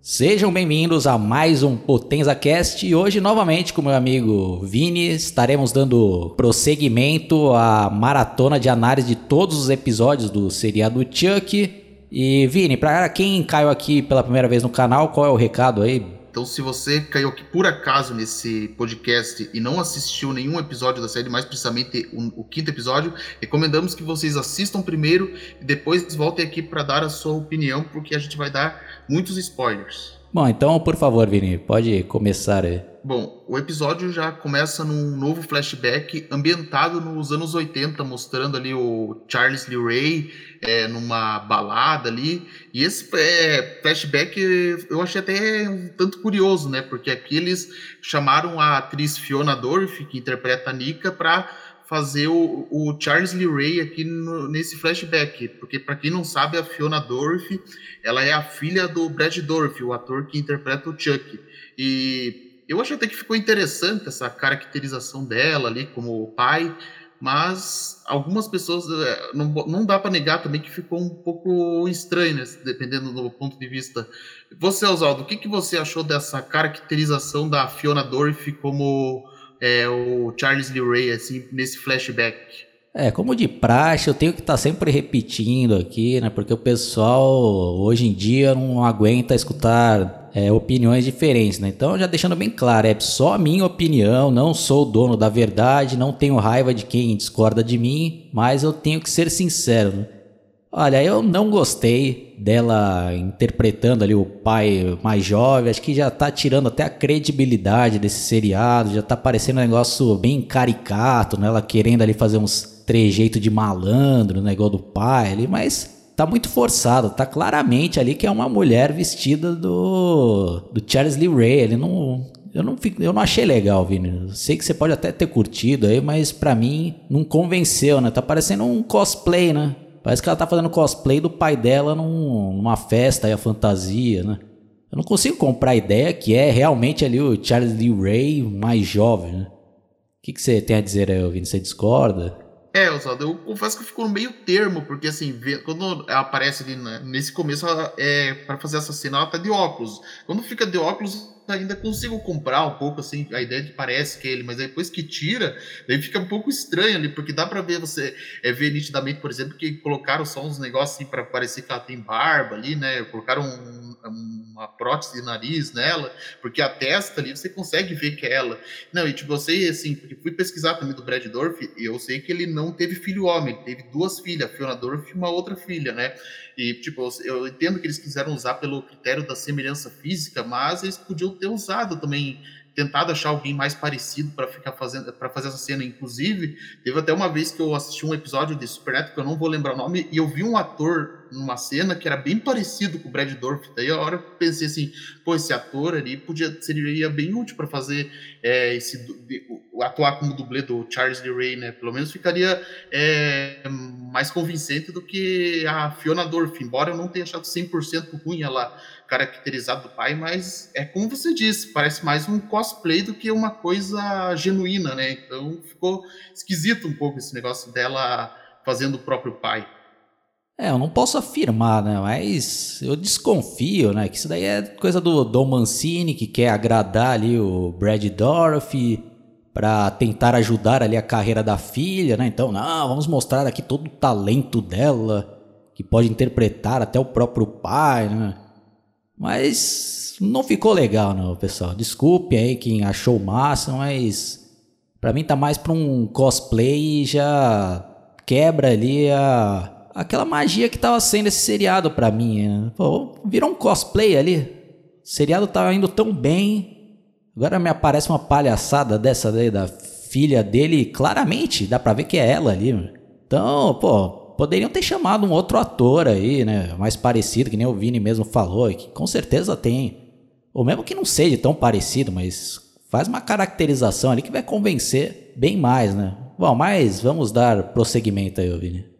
Sejam bem-vindos a mais um Potenza Cast e hoje novamente com meu amigo Vini estaremos dando prosseguimento à maratona de análise de todos os episódios do seriado Chuck. E Vini, para quem caiu aqui pela primeira vez no canal, qual é o recado aí? Então, se você caiu aqui por acaso nesse podcast e não assistiu nenhum episódio da série, mais precisamente o, o quinto episódio, recomendamos que vocês assistam primeiro e depois voltem aqui para dar a sua opinião, porque a gente vai dar muitos spoilers. Bom, então, por favor, Vini, pode começar aí. Bom, o episódio já começa num novo flashback ambientado nos anos 80, mostrando ali o Charles Lee Ray é, numa balada ali. E esse é, flashback eu achei até um tanto curioso, né? Porque aqui eles chamaram a atriz Fiona Dorff, que interpreta a Nika, para fazer o, o, Charles Lee Ray aqui no, nesse flashback, porque para quem não sabe, a Fiona Dorff, ela é a filha do Brad Dorff, o ator que interpreta o Chuck. E eu acho até que ficou interessante essa caracterização dela ali como pai, mas algumas pessoas é, não, não dá para negar também que ficou um pouco estranho, né, dependendo do ponto de vista. Você, Oswaldo, o que, que você achou dessa caracterização da Fiona Dorff como é, o Charles Lee Ray assim, nesse flashback? É, como de praxe, eu tenho que estar tá sempre repetindo aqui, né? Porque o pessoal hoje em dia não aguenta escutar é, opiniões diferentes, né? Então, já deixando bem claro, é só a minha opinião, não sou o dono da verdade, não tenho raiva de quem discorda de mim, mas eu tenho que ser sincero. Né? Olha, eu não gostei dela interpretando ali o pai mais jovem, acho que já tá tirando até a credibilidade desse seriado, já tá parecendo um negócio bem caricato, né? Ela querendo ali fazer uns trejeito de malandro, né, igual do pai ali, mas tá muito forçado, tá claramente ali que é uma mulher vestida do do Charles Lee Ray, ele não eu não, eu não achei legal, Vini. Sei que você pode até ter curtido aí, mas para mim não convenceu, né? Tá parecendo um cosplay, né? Parece que ela tá fazendo cosplay do pai dela num, numa festa aí, a fantasia, né? Eu não consigo comprar a ideia que é realmente ali o Charles Lee Ray mais jovem, né? O que, que você tem a dizer aí, Vini? Você discorda? É, Oswaldo, eu confesso que ficou no meio termo, porque assim, quando ela aparece ali nesse começo, ela, é, para fazer essa cena, ela tá de óculos. Quando fica de óculos, ainda consigo comprar um pouco assim a ideia de parece que é ele, mas depois que tira, daí fica um pouco estranho ali, porque dá para ver você é, ver nitidamente, por exemplo, que colocaram só uns negócios assim para parecer que ela tem barba ali, né? Colocaram um, uma prótese de nariz nela, porque a testa ali você consegue ver que é ela. Não, e tipo, eu sei assim, porque fui pesquisar também do Brad Dorff e eu sei que ele não teve filho homem, ele teve duas filhas, Fiona Dorff e uma outra filha, né? E, tipo, eu entendo que eles quiseram usar pelo critério da semelhança física, mas eles podiam ter usado também tentado achar alguém mais parecido para ficar fazendo para fazer essa cena. Inclusive teve até uma vez que eu assisti um episódio de Supernatural que eu não vou lembrar o nome e eu vi um ator numa cena que era bem parecido com o Brad Dorff daí a hora eu pensei assim pô esse ator ali podia seria bem útil para fazer é, esse de, atuar como dublê do Charles Lee Ray né pelo menos ficaria é, mais convincente do que a Fiona Dorff embora eu não tenha achado 100% ruim ela caracterizado do pai, mas é como você disse, parece mais um cosplay do que uma coisa genuína, né? Então ficou esquisito um pouco esse negócio dela fazendo o próprio pai. É, eu não posso afirmar, né? Mas eu desconfio, né? Que isso daí é coisa do Dom Mancini, que quer agradar ali o Brad Dorothy para tentar ajudar ali a carreira da filha, né? Então, não, vamos mostrar aqui todo o talento dela, que pode interpretar até o próprio pai, né? Mas não ficou legal, não, pessoal. Desculpe aí quem achou massa, mas para mim tá mais para um cosplay e já quebra ali a aquela magia que tava sendo esse seriado para mim. Né? Pô, virou um cosplay ali. O seriado tava indo tão bem. Agora me aparece uma palhaçada dessa daí da filha dele, claramente, dá pra ver que é ela ali. Então, pô, poderiam ter chamado um outro ator aí, né? Mais parecido, que nem o Vini mesmo falou, que com certeza tem. Ou mesmo que não seja tão parecido, mas faz uma caracterização ali que vai convencer bem mais, né? Bom, mas vamos dar prosseguimento aí, Vini.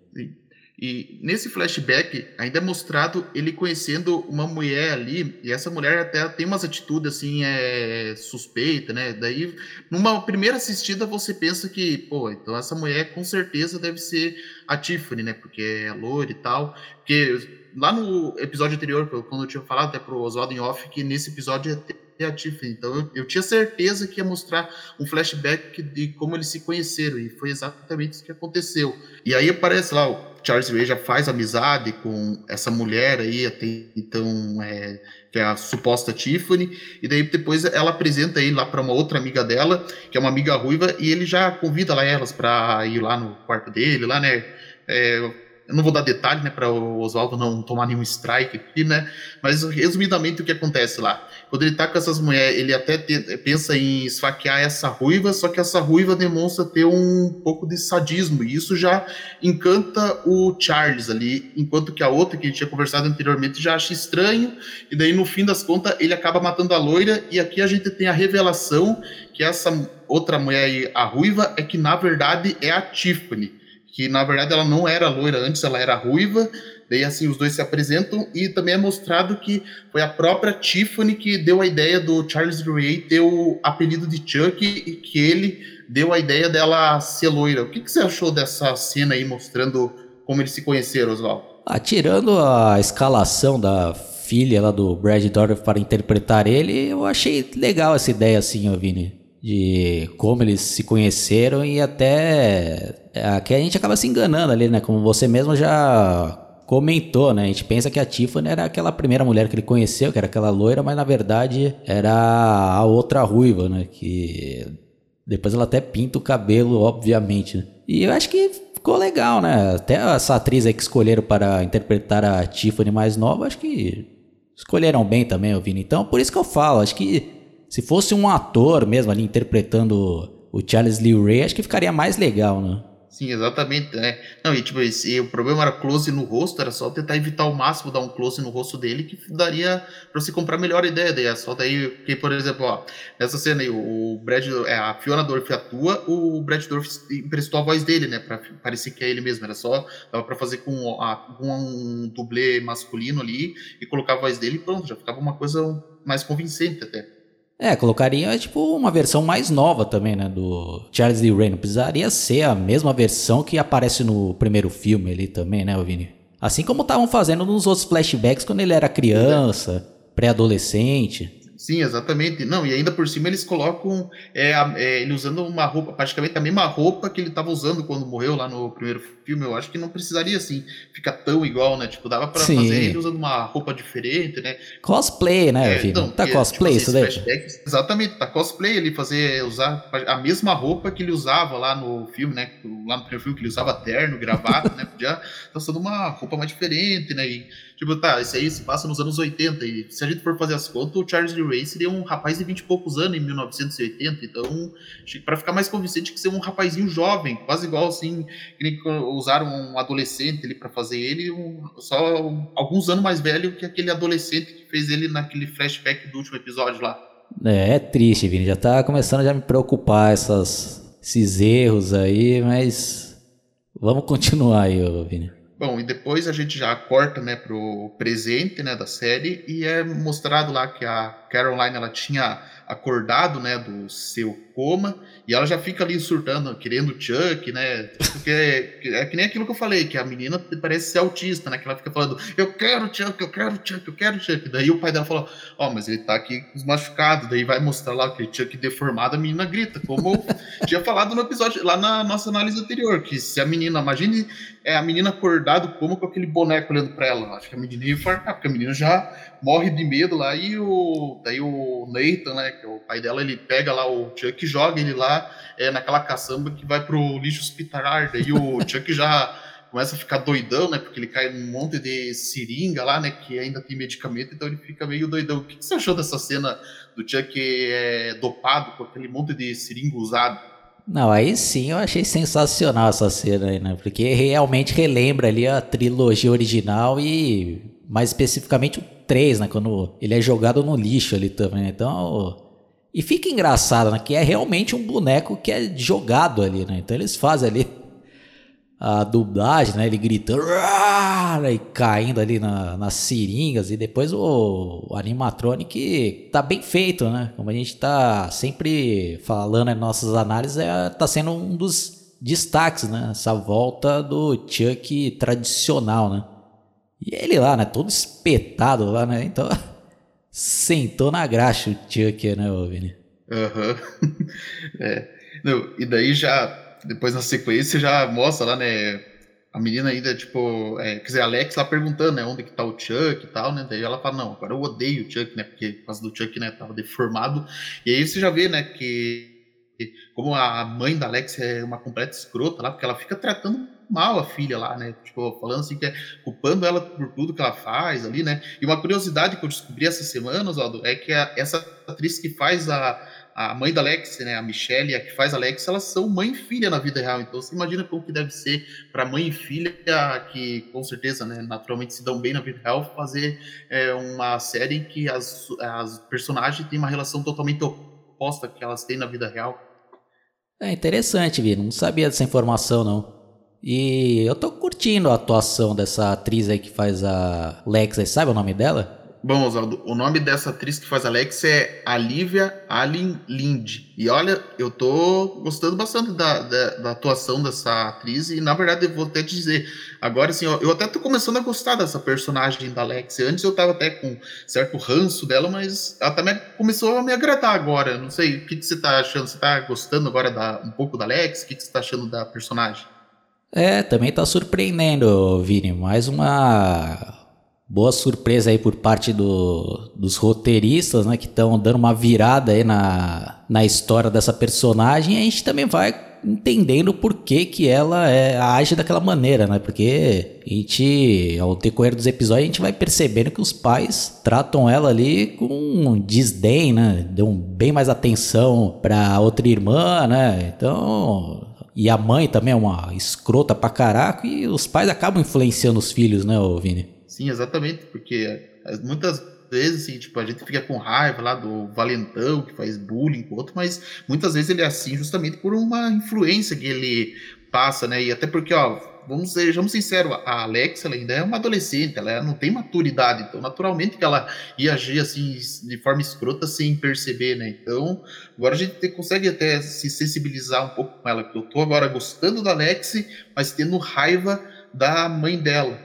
E nesse flashback ainda é mostrado ele conhecendo uma mulher ali, e essa mulher até tem umas atitudes assim, é suspeita, né? Daí, numa primeira assistida, você pensa que, pô, então essa mulher com certeza deve ser a Tiffany, né? Porque é loira e tal. Porque lá no episódio anterior, quando eu tinha falado até pro Oswaldo em off, que nesse episódio ter a Tiffany. Então eu, eu, tinha certeza que ia mostrar um flashback de como eles se conheceram, e foi exatamente isso que aconteceu. E aí aparece lá o Charles Ray já faz amizade com essa mulher aí, até então, é, que é a suposta Tiffany, e daí depois ela apresenta ele lá para uma outra amiga dela, que é uma amiga ruiva, e ele já convida lá elas para ir lá no quarto dele, lá, né? É, eu não vou dar detalhe, né, para o Oswaldo não tomar nenhum strike aqui, né? Mas resumidamente o que acontece lá? Quando ele tá com essas mulheres, ele até te, pensa em esfaquear essa ruiva, só que essa ruiva demonstra ter um pouco de sadismo, e isso já encanta o Charles ali, enquanto que a outra que a gente tinha conversado anteriormente já acha estranho, e daí no fim das contas ele acaba matando a loira, e aqui a gente tem a revelação que essa outra mulher aí, a ruiva, é que na verdade é a Tiffany que na verdade ela não era loira antes, ela era ruiva. Daí assim os dois se apresentam e também é mostrado que foi a própria Tiffany que deu a ideia do Charles Ray ter o apelido de Chuck e que ele deu a ideia dela ser loira. O que, que você achou dessa cena aí mostrando como eles se conheceram, Oswaldo? Ah, tirando a escalação da filha lá do Brad Dourif para interpretar ele, eu achei legal essa ideia assim, ó, Vini de como eles se conheceram e até é, que a gente acaba se enganando ali, né? Como você mesmo já comentou, né? A gente pensa que a Tiffany era aquela primeira mulher que ele conheceu, que era aquela loira, mas na verdade era a outra ruiva, né? Que depois ela até pinta o cabelo, obviamente. Né? E eu acho que ficou legal, né? Até essa atriz aí que escolheram para interpretar a Tiffany mais nova, acho que escolheram bem também, o Vini. Então, por isso que eu falo, acho que se fosse um ator mesmo ali interpretando o Charles Lee Ray, acho que ficaria mais legal, né? Sim, exatamente, né? Não, e tipo, esse, o problema era close no rosto, era só tentar evitar ao máximo dar um close no rosto dele, que daria para você comprar a melhor ideia. Daí é só daí, que, por exemplo, ó, nessa cena aí, o Brad, é, a Fiona Dorff atua, o Brad Dorff emprestou a voz dele, né? Pra parecer que é ele mesmo. Era só, dava pra fazer com, a, com um dublê masculino ali e colocar a voz dele e pronto, já ficava uma coisa mais convincente até. É, colocaria tipo uma versão mais nova também, né, do Charles Lee Ray. Não precisaria ser a mesma versão que aparece no primeiro filme ali também, né, Vini? Assim como estavam fazendo nos outros flashbacks quando ele era criança, pré-adolescente. Sim, exatamente. Não, e ainda por cima eles colocam é, é, ele usando uma roupa, praticamente a mesma roupa que ele estava usando quando morreu lá no primeiro filme. Eu acho que não precisaria, assim, ficar tão igual, né? Tipo, dava para fazer ele usando uma roupa diferente, né? Cosplay, né, é, então, Tá cosplay tipo, isso daí? Exatamente, tá cosplay ele fazer, usar a mesma roupa que ele usava lá no filme, né? Lá no primeiro filme que ele usava terno, gravata, né? Podia estar tá usando uma roupa mais diferente, né? E, tipo, tá, isso aí se passa nos anos 80. E se a gente for fazer as contas, o Charles Lee Ray seria um rapaz de 20 e poucos anos em 1980. Então, para ficar mais convincente, que ser um rapazinho jovem, quase igual assim, que usaram um adolescente ali para fazer ele, um, só um, alguns anos mais velho que aquele adolescente que fez ele naquele flashback do último episódio lá. É, é triste, Vini. Já tá começando a já me preocupar essas, esses erros aí, mas vamos continuar aí, Vini. Bom, e depois a gente já corta, né, pro presente, né, da série e é mostrado lá que a Caroline ela tinha acordado, né, do seu coma, e ela já fica ali surtando, querendo Chuck, né, porque é, é, que nem aquilo que eu falei, que a menina parece ser autista, né, que ela fica falando, eu quero Chuck, eu quero Chuck, eu quero Chuck, daí o pai dela fala, ó, oh, mas ele tá aqui machucados, daí vai mostrar lá aquele Chuck deformado, a menina grita, como tinha falado no episódio, lá na nossa análise anterior, que se a menina, imagine é, a menina acordado como com aquele boneco olhando pra ela, acho que a menina ia infartar, porque a menina já morre de medo lá, e o, daí o Nathan, né, que é o pai dela, ele pega lá o Chuck e joga ele lá é, naquela caçamba que vai pro lixo hospitalar. Daí o Chuck já começa a ficar doidão, né? Porque ele cai num monte de seringa lá, né? Que ainda tem medicamento, então ele fica meio doidão. O que você achou dessa cena do Chuck é, dopado com aquele monte de seringa usado? Não, aí sim eu achei sensacional essa cena aí, né? Porque realmente relembra ali a trilogia original e mais especificamente o 3, né? Quando ele é jogado no lixo ali também. Né? Então. E fica engraçado, né? Que é realmente um boneco que é jogado ali, né? Então eles fazem ali a dublagem, né? Ele gritando e caindo ali na, nas seringas. E depois o, o animatronic tá bem feito, né? Como a gente tá sempre falando em nossas análises, é, tá sendo um dos destaques, né? Essa volta do Chuck tradicional, né? E ele lá, né? Todo espetado lá, né? Então, sentou na graxa o Chuck, né, Vini? Aham. Uhum. é. E daí já depois na sequência já mostra lá, né? A menina ainda, tipo, é, quer dizer, a Alex lá perguntando, né, onde que tá o Chuck e tal, né? Daí ela fala, não, agora eu odeio o Chuck, né? Porque por causa do Chuck, né, tava deformado. E aí você já vê, né, que como a mãe da Alex é uma completa escrota lá, porque ela fica tratando mal a filha lá, né? Tipo, falando assim que é culpando ela por tudo que ela faz ali, né? E uma curiosidade que eu descobri essa semana, Oswaldo, é que a, essa atriz que faz a, a mãe da Alex, né, a Michelle, a que faz a Alex, elas são mãe e filha na vida real. Então você imagina como que deve ser para mãe e filha que com certeza, né, naturalmente se dão bem na vida real, fazer é, uma série em que as, as personagens têm uma relação totalmente oposta que elas têm na vida real. É interessante, Vi. Não sabia dessa informação, não. E eu tô curtindo a atuação dessa atriz aí que faz a Lex, sabe o nome dela? Bom, Oswaldo, o nome dessa atriz que faz Alex é Alivia Allen Lind. E olha, eu tô gostando bastante da, da, da, atuação dessa atriz. E na verdade, eu vou até te dizer, agora assim, ó, eu até tô começando a gostar dessa personagem da Alex. Antes eu tava até com certo ranço dela, mas ela também começou a me agradar agora. Não sei, o que, que você tá achando? Você tá gostando agora da, um pouco da Alex? O que, que você tá achando da personagem? É, também tá surpreendendo, Vini. Mais uma boa surpresa aí por parte do, dos roteiristas, né, que estão dando uma virada aí na, na história dessa personagem, e a gente também vai entendendo por que, que ela é, age daquela maneira, né? Porque a gente, ao decorrer dos episódios, a gente vai percebendo que os pais tratam ela ali com desdém, né? Dão bem mais atenção pra outra irmã, né? Então, e a mãe também é uma escrota pra caraca, e os pais acabam influenciando os filhos, né, Vini? Sim, exatamente, porque é, muitas vezes, assim, tipo, a gente fica com raiva lá do valentão que faz bullying com outro, mas muitas vezes ele é assim justamente por uma influência que ele passa, né? E até porque, ó, vamos ser, vamos sinceros, a Alexa ela ainda é uma adolescente, ela não tem maturidade, então naturalmente que ela ia agir assim de forma escrota sem perceber, né? Então, agora a gente consegue até se sensibilizar um pouco com ela, que eu tô agora gostando da Alex, mas tendo raiva da mãe dela.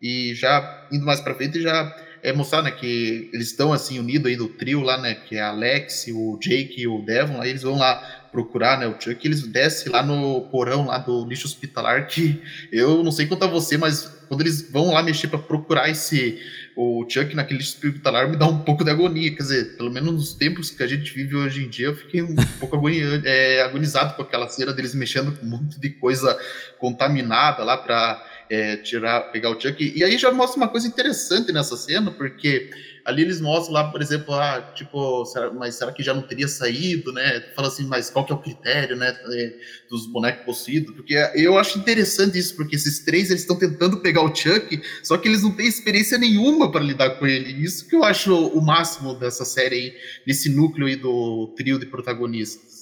E já indo mais para frente, já é mostrar né, que eles estão assim unidos aí do trio lá, né? Que é a Alex, o Jake e o Devon, aí eles vão lá procurar, né? O Chuck, eles descem lá no porão lá do lixo hospitalar, que eu não sei quanto a você, mas quando eles vão lá mexer para procurar esse o Chuck naquele lixo hospitalar me dá um pouco de agonia, quer dizer, pelo menos nos tempos que a gente vive hoje em dia, eu fiquei um pouco agonia, é, agonizado com aquela cena deles mexendo com um monte de coisa contaminada lá para é, tirar, pegar o Chuck. E aí já mostra uma coisa interessante nessa cena, porque ali eles mostram lá, por exemplo, ah, tipo, será, mas será que já não teria saído, né? Fala assim, mas qual que é o critério, né, é, dos bonecos possuídos? Porque eu acho interessante isso, porque esses três eles estão tentando pegar o Chuck, só que eles não têm experiência nenhuma para lidar com ele. Isso que eu acho o máximo dessa série aí, desse núcleo aí do trio de protagonistas.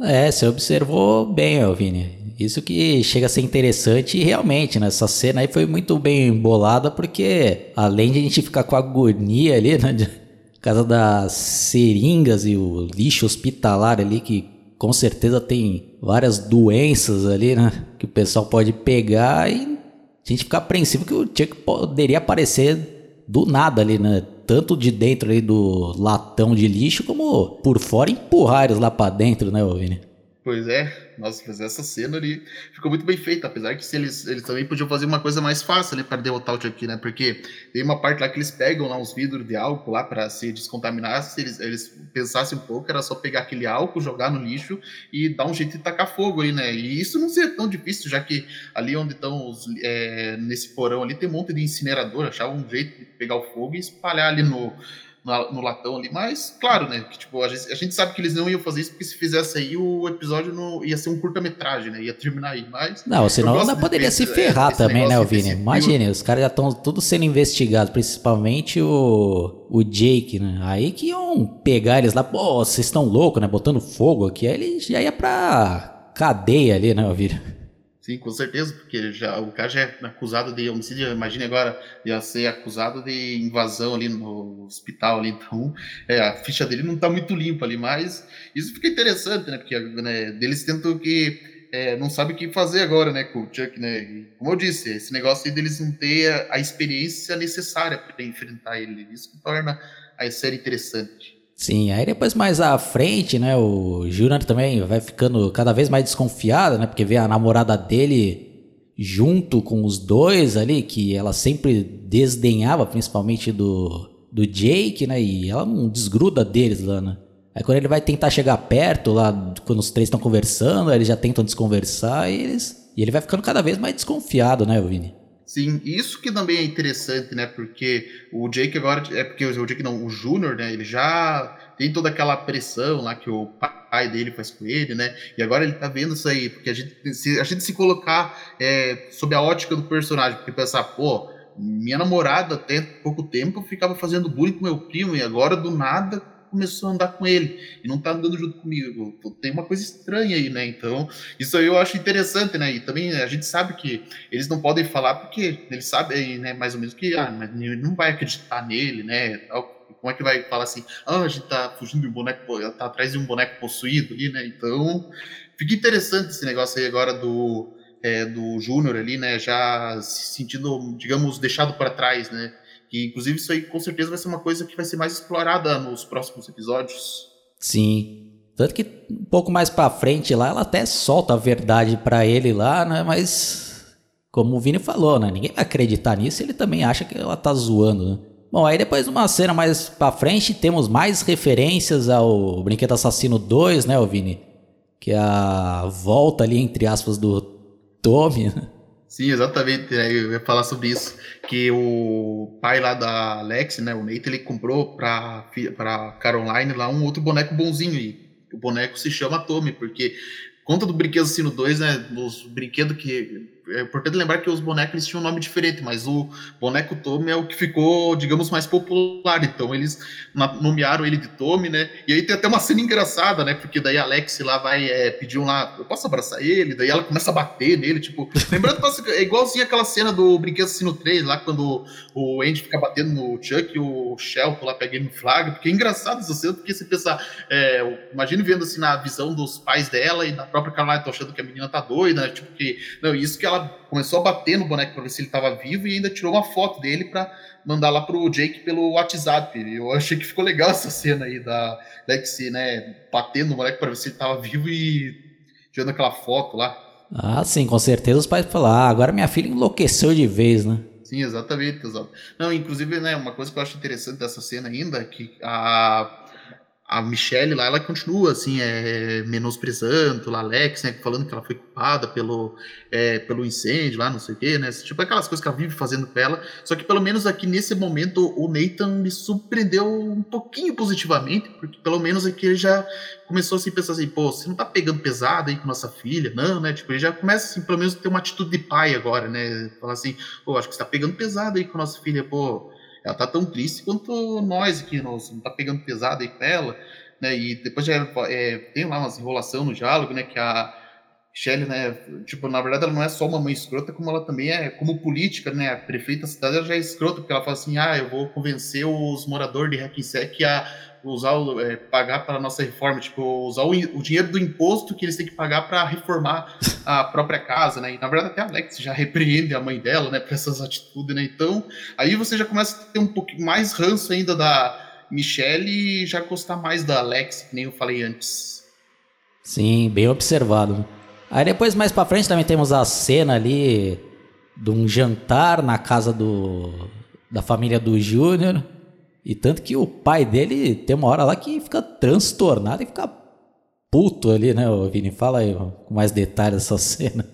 É, você observou bem, Vini. Isso que chega a ser interessante e realmente, né? Essa cena aí foi muito bem bolada porque além de a gente ficar com agonia ali, né? De, por causa das seringas e o lixo hospitalar ali que com certeza tem várias doenças ali, né? Que o pessoal pode pegar e a gente fica apreensivo que o Chuck poderia aparecer do nada ali, né? Tanto de dentro aí do latão de lixo, como por fora empurrar eles lá para dentro, né, Vini? Pois é, nossa, mas essa cena ali ficou muito bem feita, apesar que se eles, eles também podiam fazer uma coisa mais fácil, né, para derrotar o Chucky, né, porque tem uma parte lá que eles pegam lá uns vidros de álcool lá para se descontaminar, se eles, eles pensassem um pouco, era só pegar aquele álcool, jogar no lixo e dar um jeito de tacar fogo aí, né, e isso não seria tão difícil, já que ali onde estão, os, é, nesse porão ali, tem um monte de incinerador, achava um jeito de pegar o fogo e espalhar ali no no, no, latão ali, mas claro, né? Que, tipo, a gente, a gente, sabe que eles não iam fazer isso, porque se fizesse aí, o episódio não ia ser um curta-metragem, né? Ia terminar aí, mas. Não, senão ainda poderia se ferrar é, também, né, Vini? Imagine, os caras já estão tudo sendo investigados, principalmente o, o Jake, né? Aí que iam pegar eles lá, pô, vocês estão loucos, né? Botando fogo aqui, aí ele já ia pra cadeia ali, né, Vini? Sim, com certeza, porque já, o cara já é acusado de homicídio, imagine agora, ia ser acusado de invasão ali no hospital ali, então é, a ficha dele não está muito limpa ali, mas isso fica interessante, né, porque né, deles tentam que é, não sabe o que fazer agora, né, com o Chuck, né, e, como eu disse, esse negócio aí deles não ter a, a experiência necessária para enfrentar ele, isso que torna a série interessante. Sim, aí depois mais à frente, né, o Júnior também vai ficando cada vez mais desconfiado, né, porque vê a namorada dele junto com os dois ali, que ela sempre desdenhava, principalmente do, do Jake, né, e ela não desgruda deles lá, né. Aí quando ele vai tentar chegar perto lá, quando os três estão conversando, eles já tentam desconversar e eles... E ele vai ficando cada vez mais desconfiado, né, Vini? Sim, isso que também é interessante, né? Porque o Jake agora, é porque o Jake não, o Júnior, né? Ele já tem toda aquela pressão lá que o pai dele faz com ele, né? E agora ele tá vendo isso aí, porque a gente, se a gente se colocar é, sob a ótica do personagem, porque pensar, pô, minha namorada até pouco tempo ficava fazendo bullying com meu primo e agora do nada começou a andar com ele e não tá andando junto comigo. Tem uma coisa estranha aí, né? Então, isso aí eu acho interessante, né? E também a gente sabe que eles não podem falar porque eles sabem, né, mais ou menos que ah, mas não vai acreditar nele, né? Como é que vai falar assim, ah, a gente tá fugindo de um boneco, tá atrás de um boneco possuído ali, né? Então, fica interessante esse negócio aí agora do, é, do Júnior ali, né? Já se sentindo, digamos, deixado para trás, né? E, inclusive, isso aí com certeza vai ser uma coisa que vai ser mais explorada nos próximos episódios. Sim. Tanto que um pouco mais pra frente lá, ela até solta a verdade para ele lá, né? Mas, como o Vini falou, né? Ninguém vai acreditar nisso ele também acha que ela tá zoando, né? Bom, aí depois de uma cena mais pra frente, temos mais referências ao Brinquedo Assassino 2, né, Vini? Que é a volta ali, entre aspas, do Tommy, né? Sim, exatamente. Né? Eu ia falar sobre isso. Que o pai lá da Alex, né, o Nate, ele comprou pra, pra Caroline lá um outro boneco bonzinho. E o boneco se chama Tommy, porque conta do Brinquedo Sino 2, né? Os brinquedos que é importante lembrar que os bonecos eles tinham um nome diferente, mas o boneco Tommy é o que ficou, digamos, mais popular. Então eles nomearam ele de Tommy, né? E aí tem até uma cena engraçada, né? Porque daí a Alex lá vai é, pedir um lá, eu posso abraçar ele? Daí ela começa a bater nele, tipo. lembrando que é igualzinho aquela cena do Brinquedo Sino 3, lá quando o Andy fica batendo no Chuck e o Shelton lá pega ele no flagra. Porque é engraçado essa cena, porque você pensa, é, imagine vendo assim na visão dos pais dela e da própria Caroline, tô achando que a menina tá doida, né? Tipo, que. Não, isso que ela ela começou a bater no boneco para ver se ele estava vivo e ainda tirou uma foto dele para mandar lá pro Jake pelo WhatsApp. Eu achei que ficou legal essa cena aí da Lexi, né, batendo no boneco para ver se ele estava vivo e tirando aquela foto lá. Ah, sim, com certeza os pais falaram, ah, agora minha filha enlouqueceu de vez, né? Sim, exatamente, exato. Não, inclusive, né, uma coisa que eu acho interessante dessa cena ainda é que a a Michelle lá, ela continua assim, é, menosprezando a Alex, né, falando que ela foi culpada pelo, é, pelo incêndio lá, não sei o quê, né, tipo aquelas coisas que ela vive fazendo com ela, só que pelo menos aqui nesse momento o Nathan me surpreendeu um pouquinho positivamente, porque pelo menos aqui ele já começou assim, a pensar assim, pô, você não tá pegando pesado aí com nossa filha, não, né, tipo, ele já começa assim, pelo menos ter uma atitude de pai agora, né, falar assim, pô, acho que você tá pegando pesado aí com nossa filha, pô, ela tá tão triste quanto nós aqui, nós não tá pegando pesado aí com ela, né? E depois já é, tem lá umas enrolação no diálogo, né? Que a Shelley, né? Tipo, na verdade, ela não é só uma mãe escrota, como ela também é, como política, né? A prefeita da cidade ela já é escrota, porque ela fala assim: ah, eu vou convencer os moradores de Hackensack a usar o, é, pagar para nossa reforma, tipo, usar o, o, dinheiro do imposto que eles têm que pagar para reformar a própria casa, né? E na verdade até a Alex já repreende a mãe dela, né, por essas atitudes, né? Então, aí você já começa a ter um pouquinho mais ranço ainda da Michelle e já gostar mais da Alex, que nem eu falei antes. Sim, bem observado. Aí depois mais para frente também temos a cena ali de um jantar na casa do da família do Júnior e tanto que o pai dele tem uma hora lá que fica transtornado e fica puto ali, né, Vini? Fala aí com mais detalhes essa cena.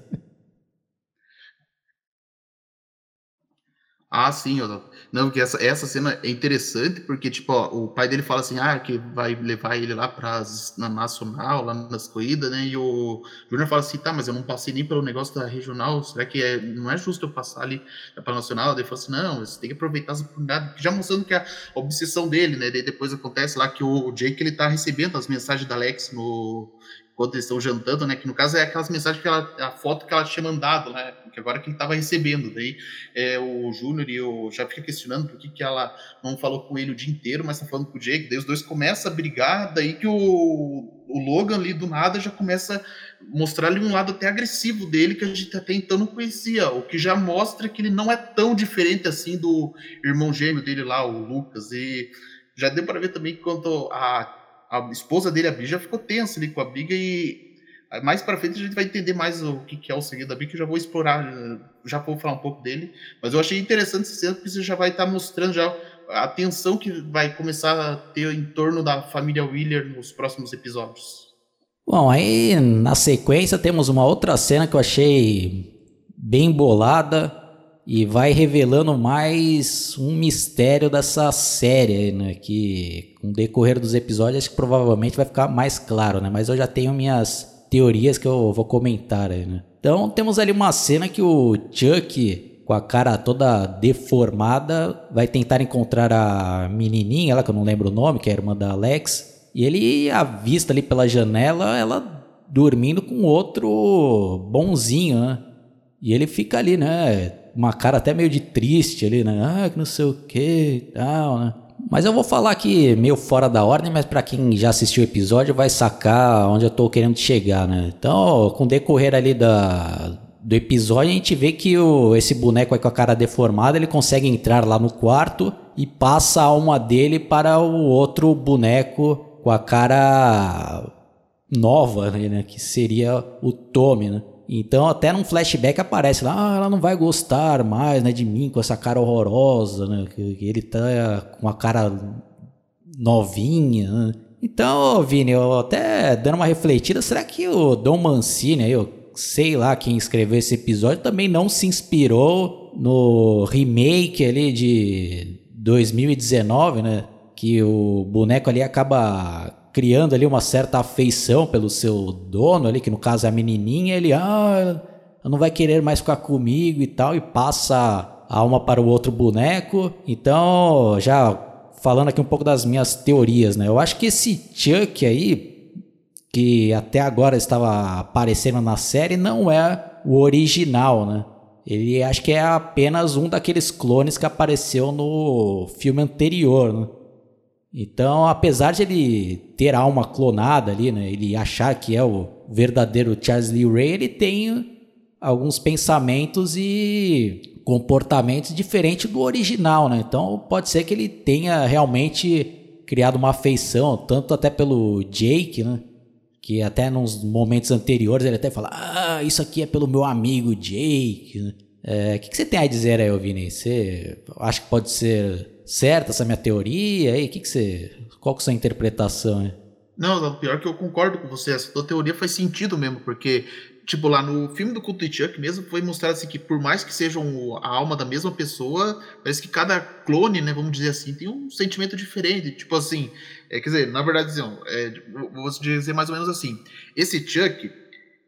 Ah, sim, eu não, porque essa, essa cena é interessante, porque, tipo, ó, o pai dele fala assim, ah, que vai levar ele lá pra, na nacional, lá nas corridas, né? E o Júnior fala assim, tá, mas eu não passei nem pelo negócio da regional, será que é, não é justo eu passar ali pra nacional? Daí ele fala assim, não, você tem que aproveitar as oportunidades, já mostrando que a obsessão dele, né? Daí depois acontece lá que o Jake, ele tá recebendo as mensagens da Alex no quando eles estão jantando, né? Que no caso é aquelas mensagens que ela, a foto que ela tinha mandado, né? Que agora que ele estava recebendo. Daí é, o Júnior e o já fica questionando por que, que ela não falou com ele o dia inteiro, mas tá falando com o Jake. Daí os dois começam a brigar, daí que o, o Logan ali do nada já começa a mostrar ali um lado até agressivo dele que a gente até então não conhecia, o que já mostra que ele não é tão diferente assim do irmão gêmeo dele lá, o Lucas. E já deu para ver também que quando a a esposa dele, a Bri, já ficou tensa ali com a briga e mais para frente a gente vai entender mais o que, que é o segredo da Bri, que eu já vou explorar, já vou falar um pouco dele. Mas eu achei interessante esse cena, porque você já vai estar tá mostrando já a tensão que vai começar a ter em torno da família Wheeler nos próximos episódios. Bom, aí na sequência temos uma outra cena que eu achei bem bolada, e vai revelando mais um mistério dessa série, né? Que com o decorrer dos episódios acho que provavelmente vai ficar mais claro, né? Mas eu já tenho minhas teorias que eu vou comentar aí, né? Então temos ali uma cena que o Chuck, com a cara toda deformada, vai tentar encontrar a menininha, ela que eu não lembro o nome, que é a irmã da Alex, e ele avista ali pela janela ela dormindo com outro bonzinho, né? E ele fica ali, né? Uma cara até meio de triste ali, né? Ah, que não sei o que e tal, né? Mas eu vou falar aqui meio fora da ordem, mas para quem já assistiu o episódio vai sacar onde eu tô querendo chegar, né? Então, com o decorrer ali da, do episódio, a gente vê que o, esse boneco aí com a cara deformada, ele consegue entrar lá no quarto e passa a alma dele para o outro boneco com a cara nova, né? Que seria o Tommy, né? Então, até num flashback aparece lá, ah, ela não vai gostar mais, né, de mim com essa cara horrorosa, né, que, que ele tá com a cara novinha, né? Então, Vini, eu até dando uma refletida, será que o Dom Mancini, eu sei lá quem escreveu esse episódio, também não se inspirou no remake ali de 2019, né? Que o boneco ali acaba criando ali uma certa afeição pelo seu dono ali, que no caso é a menininha, ele, ah, não vai querer mais ficar comigo e tal, e passa a alma para o outro boneco. Então, já falando aqui um pouco das minhas teorias, né? Eu acho que esse Chuck aí, que até agora estava aparecendo na série, não é o original, né? Ele acho que é apenas um daqueles clones que apareceu no filme anterior, né? Então, apesar de ele ter alma clonada ali, né, ele achar que é o verdadeiro Charles Lee Ray, ele tem alguns pensamentos e comportamentos diferentes do original, né? Então, pode ser que ele tenha realmente criado uma afeição, tanto até pelo Jake, né? Que até nos momentos anteriores ele até fala: Ah, isso aqui é pelo meu amigo Jake. O né? é, que, que, você tem a dizer aí, Vini? Você acha que pode ser certa essa minha teoria? aí? que, que você. Qual que é a sua interpretação? Hein? Não, pior que eu concordo com você. Essa tua teoria faz sentido mesmo, porque, tipo, lá no filme do Culto de Chuck mesmo foi mostrado assim que, por mais que sejam a alma da mesma pessoa, parece que cada clone, né, vamos dizer assim, tem um sentimento diferente. Tipo assim, é, quer dizer, na verdade, assim, é, vou dizer mais ou menos assim: esse Chuck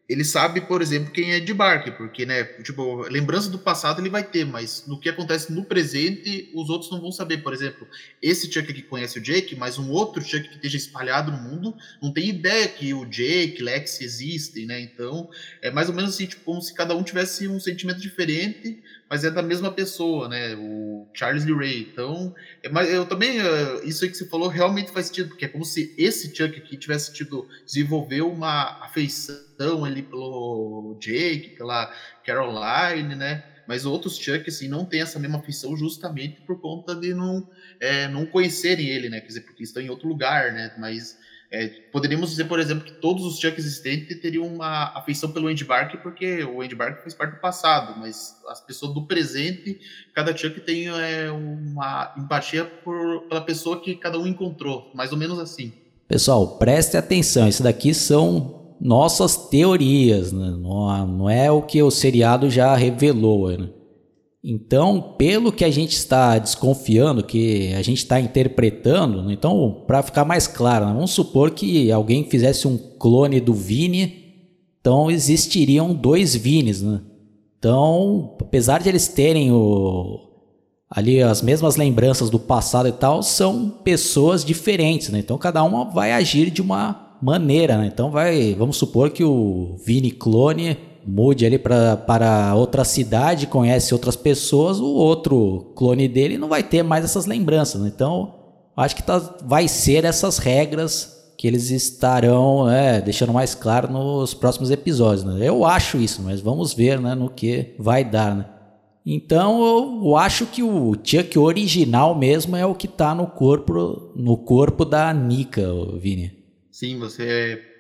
ele sabe, por exemplo, quem é de Barker, porque, né, tipo, lembrança do passado ele vai ter, mas no que acontece no presente, os outros não vão saber. Por exemplo, esse Chuck que conhece o Jake, mas um outro Chuck que esteja espalhado no mundo, não tem ideia que o Jake, Lex existem, né? Então, é mais ou menos assim, tipo, como se cada um tivesse um sentimento diferente, mas é da mesma pessoa, né? O Charles Lee Ray. Então, é, mas eu também, uh, isso aí que você falou realmente faz sentido, porque é como se esse Chuck aqui tivesse tido, desenvolveu uma afeição ali pelo Jake, pela Caroline, né? Mas outros Chuck, assim, não tem essa mesma afeição justamente por conta de não, é, não conhecerem ele, né? Quer dizer, porque estão em outro lugar, né? Mas é, poderíamos dizer, por exemplo, que todos os Chuck existentes teriam uma afeição pelo Andy Bark, porque o Andy Bark faz parte do passado, mas as pessoas do presente, cada Chuck tem é, uma empatia por, pela pessoa que cada um encontrou, mais ou menos assim. Pessoal, preste atenção, isso daqui são nossas teorias, né? não, não é o que o seriado já revelou. Né? Então, pelo que a gente está desconfiando, que a gente está interpretando, né? então, para ficar mais claro, né? vamos supor que alguém fizesse um clone do Vini, então existiriam dois Vinis, né? Então, apesar de eles terem o, ali as mesmas lembranças do passado e tal, são pessoas diferentes, né? Então, cada uma vai agir de uma maneira, né? Então vai, vamos supor que o Vini clone mude ali pra, para outra cidade, conhece outras pessoas, o outro clone dele não vai ter mais essas lembranças. Né? Então, acho que tá, vai ser essas regras que eles estarão é, deixando mais claro nos próximos episódios. Né? Eu acho isso, mas vamos ver né, no que vai dar. Né? Então eu acho que o Chuck original mesmo é o que está no corpo no corpo da Nika, Vini. Sim, você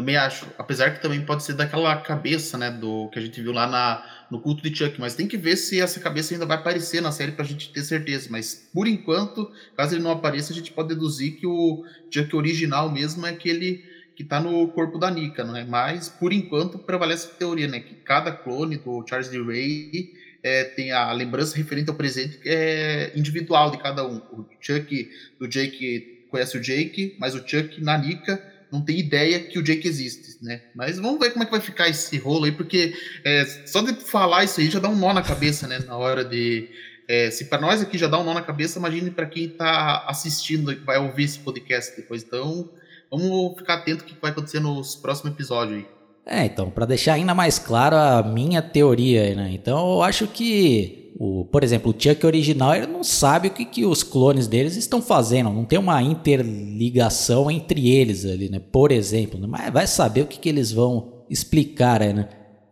também acho, apesar que também pode ser daquela cabeça, né, do que a gente viu lá na, no culto de Chuck, mas tem que ver se essa cabeça ainda vai aparecer na série pra gente ter certeza, mas por enquanto, caso ele não apareça, a gente pode deduzir que o Chuck original mesmo é aquele que tá no corpo da Nika, né, mas por enquanto prevalece a teoria, né, que cada clone do Charles D. Ray é, tem a lembrança referente ao presente que é individual de cada um. O Chuck do Jake conhece o Jake, mas o Chuck na Nika não tem ideia que o Jake existe, né? Mas vamos ver como é que vai ficar esse rolo aí, porque é, só de falar isso aí já dá um nó na cabeça, né? Na hora de. É, se para nós aqui já dá um nó na cabeça, imagine para quem está assistindo, que vai ouvir esse podcast depois. Então, vamos ficar atento que vai acontecer nos próximos episódios aí. É, então, para deixar ainda mais claro a minha teoria, né? Então, eu acho que o, por exemplo, o Chuck original ele não sabe o que, que os clones deles estão fazendo, não tem uma interligação entre eles ali, né? Por exemplo, né? mas vai saber o que, que eles vão explicar, né?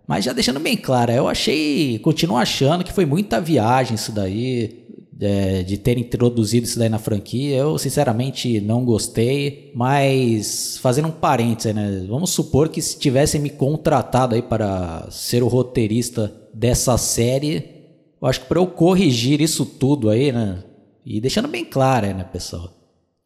Mas já deixando bem claro, eu achei, continuo achando que foi muita viagem isso daí, é, de ter introduzido isso daí na franquia. Eu sinceramente não gostei, mas fazendo um parênteses, né? Vamos supor que se tivessem me contratado aí para ser o roteirista dessa série, eu acho que para eu corrigir isso tudo aí, né? E deixando bem claro, né, pessoal?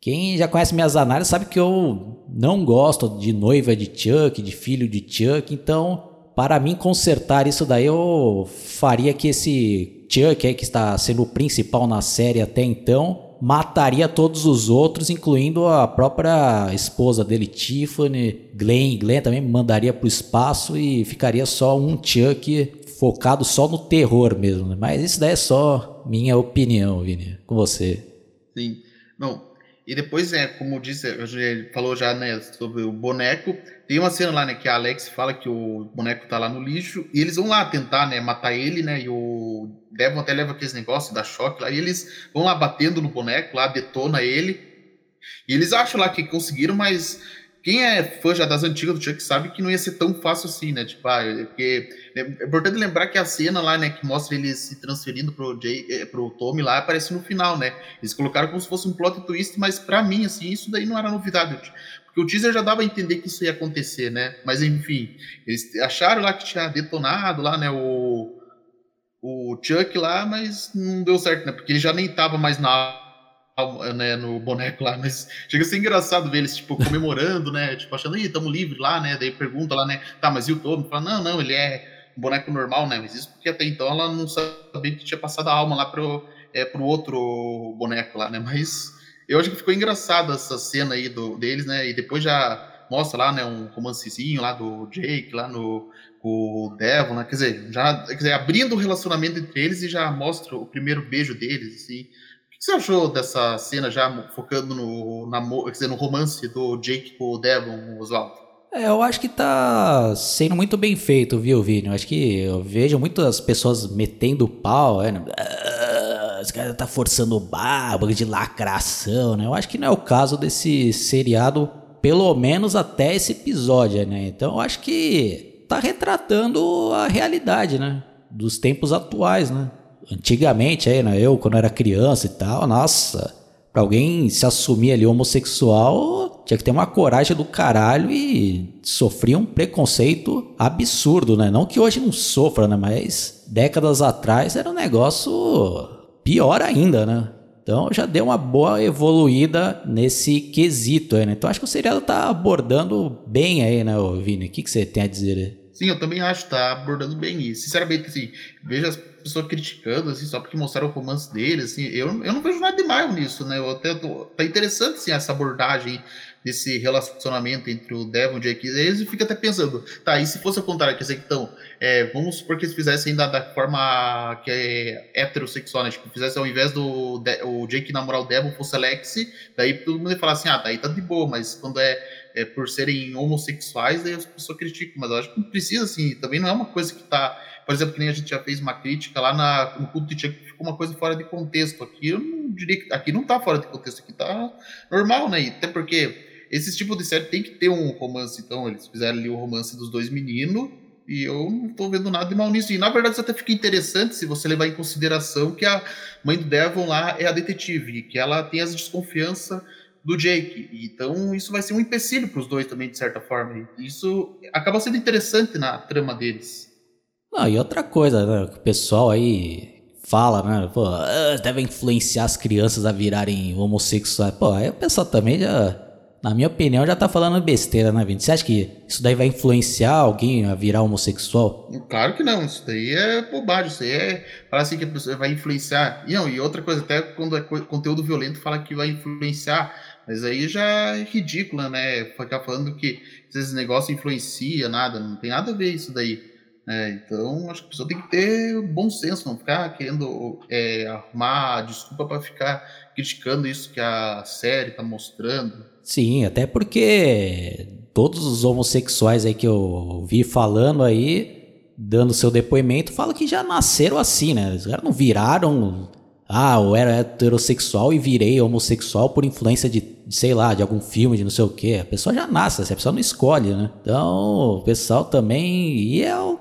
Quem já conhece minhas análises sabe que eu não gosto de noiva de Chuck, de filho de Chuck, então, para mim consertar isso daí, eu faria que esse Chuck aí, que está sendo o principal na série até então, mataria todos os outros, incluindo a própria esposa dele, Tiffany, Glenn. Glenn também mandaria para o espaço e ficaria só um Chuck focado só no terror mesmo, né? Mas isso daí é só minha opinião, Vini, com você. Sim. Não, e depois, é, como disse, ele falou já, né, sobre o boneco. Tem uma cena lá, né, que a Alex fala que o boneco tá lá no lixo e eles vão lá tentar, né, matar ele, né, e o Devon até leva aqueles negócios da choque lá, e eles vão lá batendo no boneco, lá detona ele. E eles acham lá que conseguiram, mas quem é fã já das antigas do Chuck sabe que não ia ser tão fácil assim, né? Tipo, ah, é porque é importante lembrar que a cena lá, né, que mostra ele se transferindo pro, Jay, é, pro Tommy lá, aparece no final, né? Eles colocaram como se fosse um plot twist, mas para mim, assim, isso daí não era novidade. Porque o teaser já dava a entender que isso ia acontecer, né? Mas enfim, eles acharam lá que tinha detonado lá, né, o, o Chuck lá, mas não deu certo, né? Porque ele já nem tava mais na né, no boneco lá, mas chega a ser engraçado ver eles, tipo, comemorando, né, tipo, achando, ih, tamo livre lá, né, daí pergunta lá, né, tá, mas e o Tommy? Fala, não, não, ele é um boneco normal, né, mas isso porque até então ela não sabia que tinha passado a alma lá pro, é, pro outro boneco lá, né, mas eu acho que ficou engraçado essa cena aí do, deles, né, e depois já mostra lá, né, um romancezinho lá do Jake, lá no o Devon, né, quer dizer, já, quer dizer, abrindo o relacionamento entre eles e já mostra o primeiro beijo deles, assim, você achou dessa cena já focando no, na, quer dizer, no romance do Jake com o Devon, Oswaldo? É, eu acho que tá sendo muito bem feito, viu, Vini? Eu acho que eu vejo muitas pessoas metendo pau, é, né? Ah, esse cara tá forçando barba de lacração, né? Eu acho que não é o caso desse seriado, pelo menos até esse episódio, né? Então eu acho que tá retratando a realidade, né? Dos tempos atuais, né? Antigamente aí, né, eu quando era criança e tal, nossa, pra alguém se assumir ali homossexual, tinha que ter uma coragem do caralho e sofria um preconceito absurdo, né? Não que hoje não sofra, né? Mas décadas atrás era um negócio pior ainda, né? Então já deu uma boa evoluída nesse quesito aí, né? Então acho que o seriado tá abordando bem aí, né, Vini? O que, que você tem a dizer aí? Sim, eu também acho que tá abordando bem isso. Sinceramente, assim, vejo as pessoas criticando, assim, só porque mostraram o romance dele, assim, eu, eu não vejo nada demais nisso, né? Eu até tô, tá interessante, assim, essa abordagem desse relacionamento entre o Devon e o Jake. Eles ficam até pensando, tá, e se fosse ao contrário, quer dizer então, é, vamos supor que eles fizessem da, da forma que é heterossexual, né? Tipo, fizesse ao invés do o Jake namorar o Devon fosse a Lexi, daí todo mundo ia falar assim, ah, daí tá de boa, mas quando é, é por serem homossexuais, daí as pessoas criticam, mas eu acho que não precisa, assim, também não é uma coisa que tá por exemplo, que nem a gente já fez uma crítica lá na, no culto de que ficou uma coisa fora de contexto. Aqui eu não diria que aqui não tá fora de contexto, aqui tá normal, né? E até porque esse tipo de série tem que ter um romance, então eles fizeram ali o romance dos dois meninos, e eu não tô vendo nada de mal nisso. E na verdade isso até fica interessante se você levar em consideração que a mãe do Devon lá é a detetive, que ela tem as desconfianças do Jake. Então isso vai ser um empecilho para os dois também, de certa forma. Isso acaba sendo interessante na trama deles. Não, e outra coisa, né, que o pessoal aí fala, né? Pô, ah, deve influenciar as crianças a virarem homossexuais. Pô, aí o pessoal também já, na minha opinião, já tá falando besteira, né, Vini? Você acha que isso daí vai influenciar alguém a virar homossexual? Claro que não, isso daí é bobagem, isso aí é falar assim que a pessoa vai influenciar. E não, e outra coisa, até quando é conteúdo violento fala que vai influenciar. Mas aí já é ridículo, né? Ficar falando que esses negócios influencia nada, não tem nada a ver isso daí. É, então, acho que a pessoa tem que ter bom senso, não ficar querendo é, arrumar desculpa para ficar criticando isso que a série está mostrando. Sim, até porque todos os homossexuais aí que eu vi falando aí, dando seu depoimento, falam que já nasceram assim, né? Os caras não viraram. Ah, eu era heterossexual e virei homossexual por influência de, de, sei lá, de algum filme, de não sei o quê. A pessoa já nasce, a pessoa não escolhe, né? Então, o pessoal também. E é o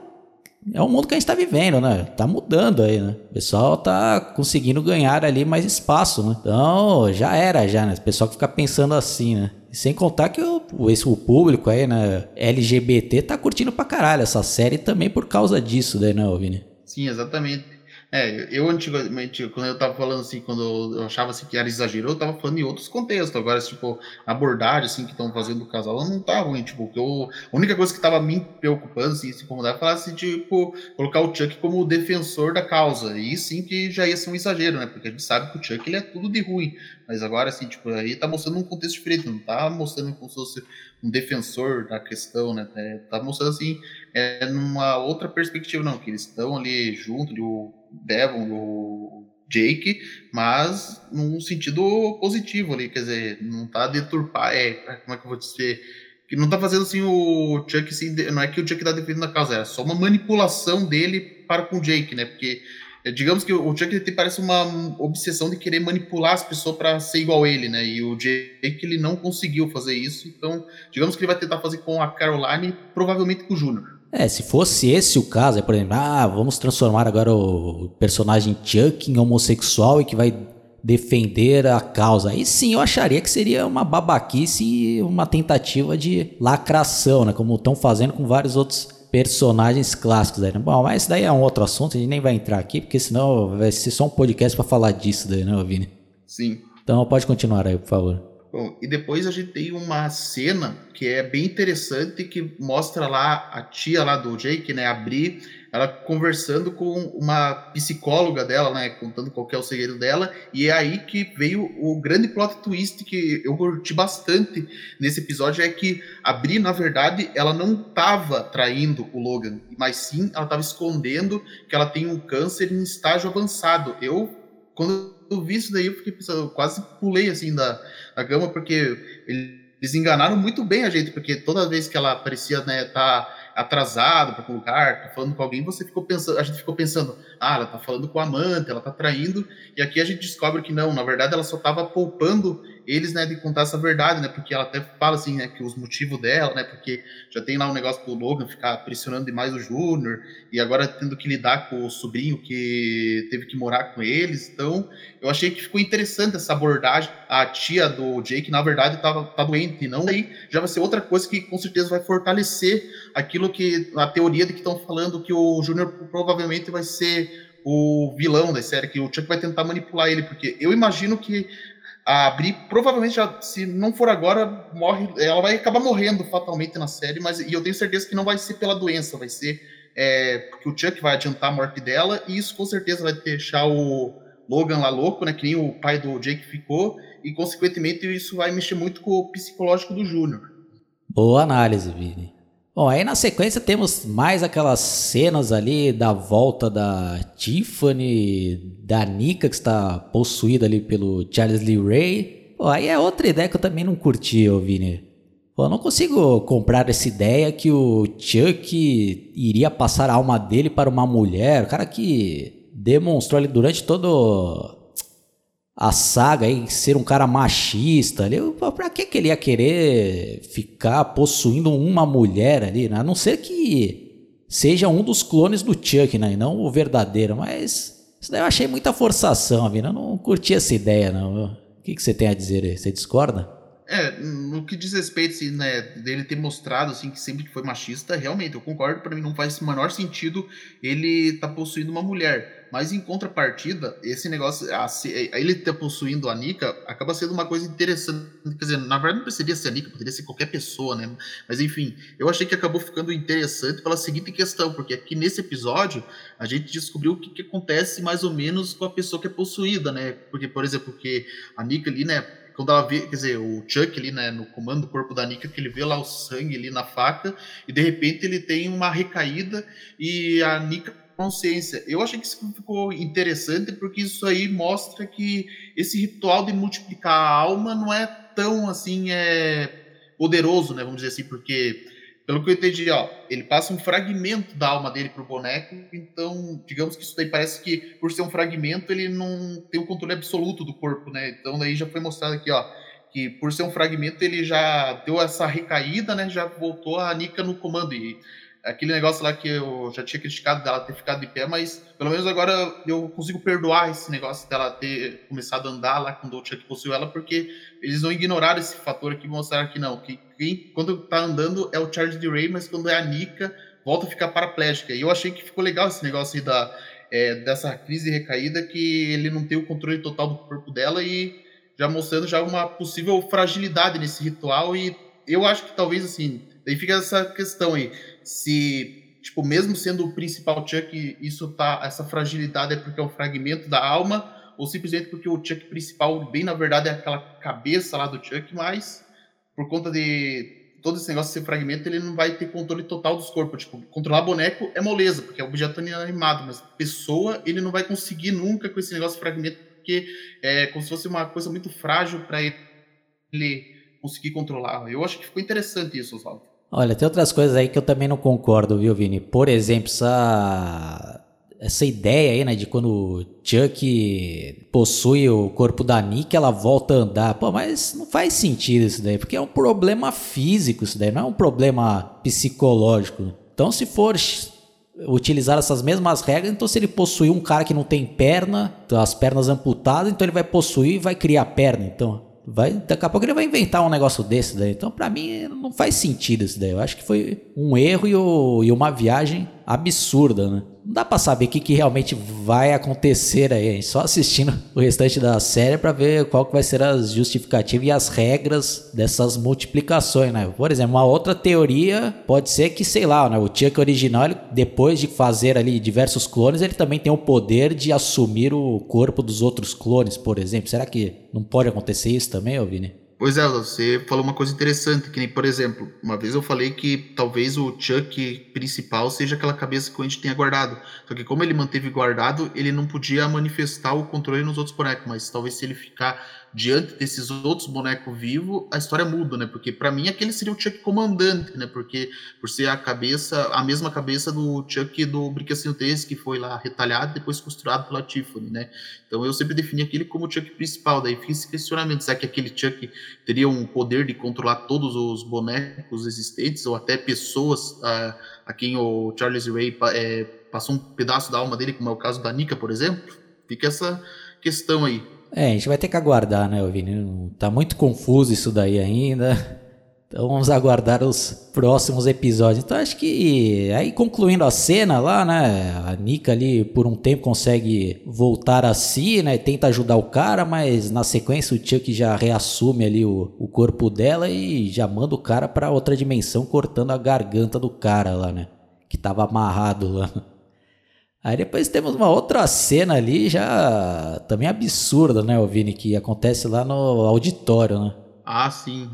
é o mundo que a gente está vivendo, né? Tá mudando aí, né? O pessoal tá conseguindo ganhar ali mais espaço, né? Então, já era, já, né? O pessoal que fica pensando assim, né? Sem contar que o, esse, o público aí, né? LGBT tá curtindo pra caralho essa série também por causa disso, né, Vini? Sim, exatamente. É, eu antigamente, quando eu tava falando assim, quando eu achava assim, que era exagero, eu tava falando em outros contextos. Agora, tipo, a abordagem assim, que estão fazendo o casal não tá ruim. Tipo, eu, a única coisa que tava me preocupando, assim, se incomodar, é falar assim, tipo, colocar o Chuck como defensor da causa. E sim que já ia ser um exagero, né? Porque a gente sabe que o Chuck ele é tudo de ruim. Mas agora, assim, tipo, aí tá mostrando um contexto diferente, não tá mostrando como se fosse um defensor da questão, né? É, tá mostrando assim, é, numa outra perspectiva, não, que eles estão ali junto, o Devon, o Jake, mas num sentido positivo ali, quer dizer, não tá deturpar, é, como é que eu vou dizer, que não tá fazendo assim o Chuck, assim, não é que o Chuck tá defendendo a causa, é só uma manipulação dele para com o Jake, né, porque é, digamos que o Chuck ele parece uma obsessão de querer manipular as pessoas para ser igual a ele, né? E o Jake ele não conseguiu fazer isso, então digamos que ele vai tentar fazer com a Caroline, provavelmente com o Júnior. É, se fosse esse o caso, é por exemplo, ah, vamos transformar agora o personagem Chuck em homossexual e que vai defender a causa. Aí sim eu acharia que seria uma babaquice e uma tentativa de lacração, né? Como estão fazendo com vários outros personagens clássicos. Né? Bom, mas daí é um outro assunto, a gente nem vai entrar aqui, porque senão vai ser só um podcast para falar disso daí, né, Vini? Sim. Então pode continuar aí, por favor. Bom, e depois a gente tem uma cena que é bem interessante que mostra lá a tia lá do Jake, né, a Bri, ela conversando com uma psicóloga dela, né, contando qual é o segredo dela, e é aí que veio o grande plot twist que eu curti bastante nesse episódio, é que a Bri, na verdade, ela não estava traindo o Logan, mas sim ela estava escondendo que ela tem um câncer em estágio avançado. Eu, quando eu vi isso daí, pensando, eu quase pulei assim da, da cama, porque eles enganaram muito bem a gente, porque toda vez que ela parecia né, tá atrasado para lugar, tá falando com alguém, você ficou pensando, a gente ficou pensando, ah, ela tá falando com a amante, ela tá traindo, e aqui a gente descobre que não, na verdade ela só tava poupando eles, né, de contar essa verdade, né, porque ela até fala assim, né, que os motivos dela, né, porque já tem lá um negócio do Logan ficar pressionando demais o Júnior, e agora tendo que lidar com o sobrinho que teve que morar com eles, então eu achei que ficou interessante essa abordagem, a tia do Jake, na verdade, tava, tá doente, e não aí já vai ser outra coisa que com certeza vai fortalecer aquilo que, a teoria de que estão falando que o Júnior provavelmente vai ser o vilão da série, que o Chuck vai tentar manipular ele, porque eu imagino que a Bri provavelmente já, se não for agora, morre, ela vai acabar morrendo fatalmente na série, mas e eu tenho certeza que não vai ser pela doença, vai ser é, porque o Chuck vai adiantar a morte dela e isso com certeza vai deixar o Logan lá louco, né? Que nem o pai do Jake ficou, e consequentemente isso vai mexer muito com o psicológico do Júnior. Boa análise, Vini. Bom, aí na sequência temos mais aquelas cenas ali da volta da Tiffany, da Nika que está possuída ali pelo Charles Lee Ray. Pô, aí é outra ideia que eu também não curti, ô Vini. Pô, eu não consigo comprar essa ideia que o Chuck iria passar a alma dele para uma mulher. O cara que demonstrou ali durante todo a saga aí, ser um cara machista ali, pra que, que ele ia querer ficar possuindo uma mulher ali, né? A não ser que seja um dos clones do Chuck, né? E não o verdadeiro, mas isso daí eu achei muita forçação, Vina. Eu não curti essa ideia, não. O que, que você tem a dizer aí? Você discorda? É, no que diz respeito assim, né, dele ter mostrado assim que sempre foi machista, realmente, eu concordo, para mim não faz o menor sentido ele tá possuindo uma mulher. Mas em contrapartida, esse negócio, a, a ele ter possuindo a Nika, acaba sendo uma coisa interessante. Quer dizer, na verdade não precisaria ser a Nika, poderia ser qualquer pessoa, né? Mas enfim, eu achei que acabou ficando interessante pela seguinte questão, porque aqui nesse episódio a gente descobriu o que, que acontece mais ou menos com a pessoa que é possuída, né? Porque, por exemplo, que a Nika ali, né? quando ela vê, quer dizer, o Chuck ali, né, no comando do corpo da Nika, que ele vê lá o sangue ali na faca, e de repente ele tem uma recaída e a Nika consciência. Eu achei que isso ficou interessante porque isso aí mostra que esse ritual de multiplicar a alma não é tão assim é poderoso, né? Vamos dizer assim, porque pelo que eu entendi, ó, ele passa um fragmento da alma dele pro boneco, então digamos que isso daí parece que por ser um fragmento ele não tem o controle absoluto do corpo, né? Então daí já foi mostrado aqui, ó, que por ser um fragmento ele já deu essa recaída, né? Já voltou a Nika no comando e aquele negócio lá que eu já tinha criticado dela ter ficado de pé, mas pelo menos agora eu consigo perdoar esse negócio dela ter começado a andar lá quando o Chuck possuiu ela, porque eles não ignoraram esse fator aqui e mostraram que não, que quem, quando tá andando é o Charles de Ray, mas quando é a Nika, volta a ficar paraplégica. E eu achei que ficou legal esse negócio aí da, é, dessa crise recaída, que ele não tem o controle total do corpo dela e já mostrando já uma possível fragilidade nesse ritual e eu acho que talvez assim, daí fica essa questão aí se, tipo, mesmo sendo o principal Chuck, isso tá, essa fragilidade é porque é um fragmento da alma, ou simplesmente porque o Chuck principal, bem na verdade, é aquela cabeça lá do Chuck, mas por conta de todo esse negócio de ser fragmento, ele não vai ter controle total dos corpos. Tipo, controlar boneco é moleza, porque é objeto animado, mas pessoa, ele não vai conseguir nunca com esse negócio de fragmento, porque é como se fosse uma coisa muito frágil para ele conseguir controlar. Eu acho que ficou interessante isso, Oswaldo. Olha, tem outras coisas aí que eu também não concordo, viu, Vini? Por exemplo, essa essa ideia aí, né, de quando o Chuck possui o corpo da Nick, ela volta a andar. Pô, mas não faz sentido isso daí, porque é um problema físico isso daí, não é um problema psicológico. Então, se for utilizar essas mesmas regras, então se ele possuir um cara que não tem perna, as pernas amputadas, então ele vai possuir e vai criar perna, então vai, daqui a pouco ele vai inventar um negócio desse daí. Então, para mim, não faz sentido isso daí. Eu acho que foi um erro e, o, e uma viagem absurda, né? não dá para saber o que, que, realmente vai acontecer aí, só assistindo o restante da série para ver qual que vai ser as justificativas e as regras dessas multiplicações, né? Por exemplo, uma outra teoria pode ser que, sei lá, né, o Chuck original, ele, depois de fazer ali diversos clones, ele também tem o poder de assumir o corpo dos outros clones, por exemplo. Será que não pode acontecer isso também, Vini? Pois é, você falou uma coisa interessante, que nem, por exemplo, uma vez eu falei que talvez o Chuck principal seja aquela cabeça que a gente tenha guardado. Só que como ele manteve guardado, ele não podia manifestar o controle nos outros bonecos, mas talvez se ele ficar diante desses outros bonecos vivos, a história muda, né? Porque para mim aquele seria o Chuck comandante, né? Porque por ser a cabeça, a mesma cabeça do Chuck do Brinquedo 13, que foi lá retalhado e depois costurado pela Tiffany, né? Então eu sempre defini aquele como o Chuck principal, daí fiz esse questionamento, será que aquele Chuck teria um poder de controlar todos os bonecos existentes ou até pessoas a, a quem o Charles Ray é, passou um pedaço da alma dele, como é o caso da Nika, por exemplo? Fica essa questão aí. É, a gente vai ter que aguardar, né, Vini? Tá muito confuso isso daí ainda. Então vamos aguardar os próximos episódios. Então acho que aí concluindo a cena lá, né, a Nika ali por um tempo consegue voltar a si, né, tenta ajudar o cara, mas na sequência o Chuck já reassume ali o, o corpo dela e já manda o cara para outra dimensão cortando a garganta do cara lá, né, que tava amarrado lá. Aí depois temos uma outra cena ali, já também absurda, né, Vini, que acontece lá no auditório, né? Ah, sim.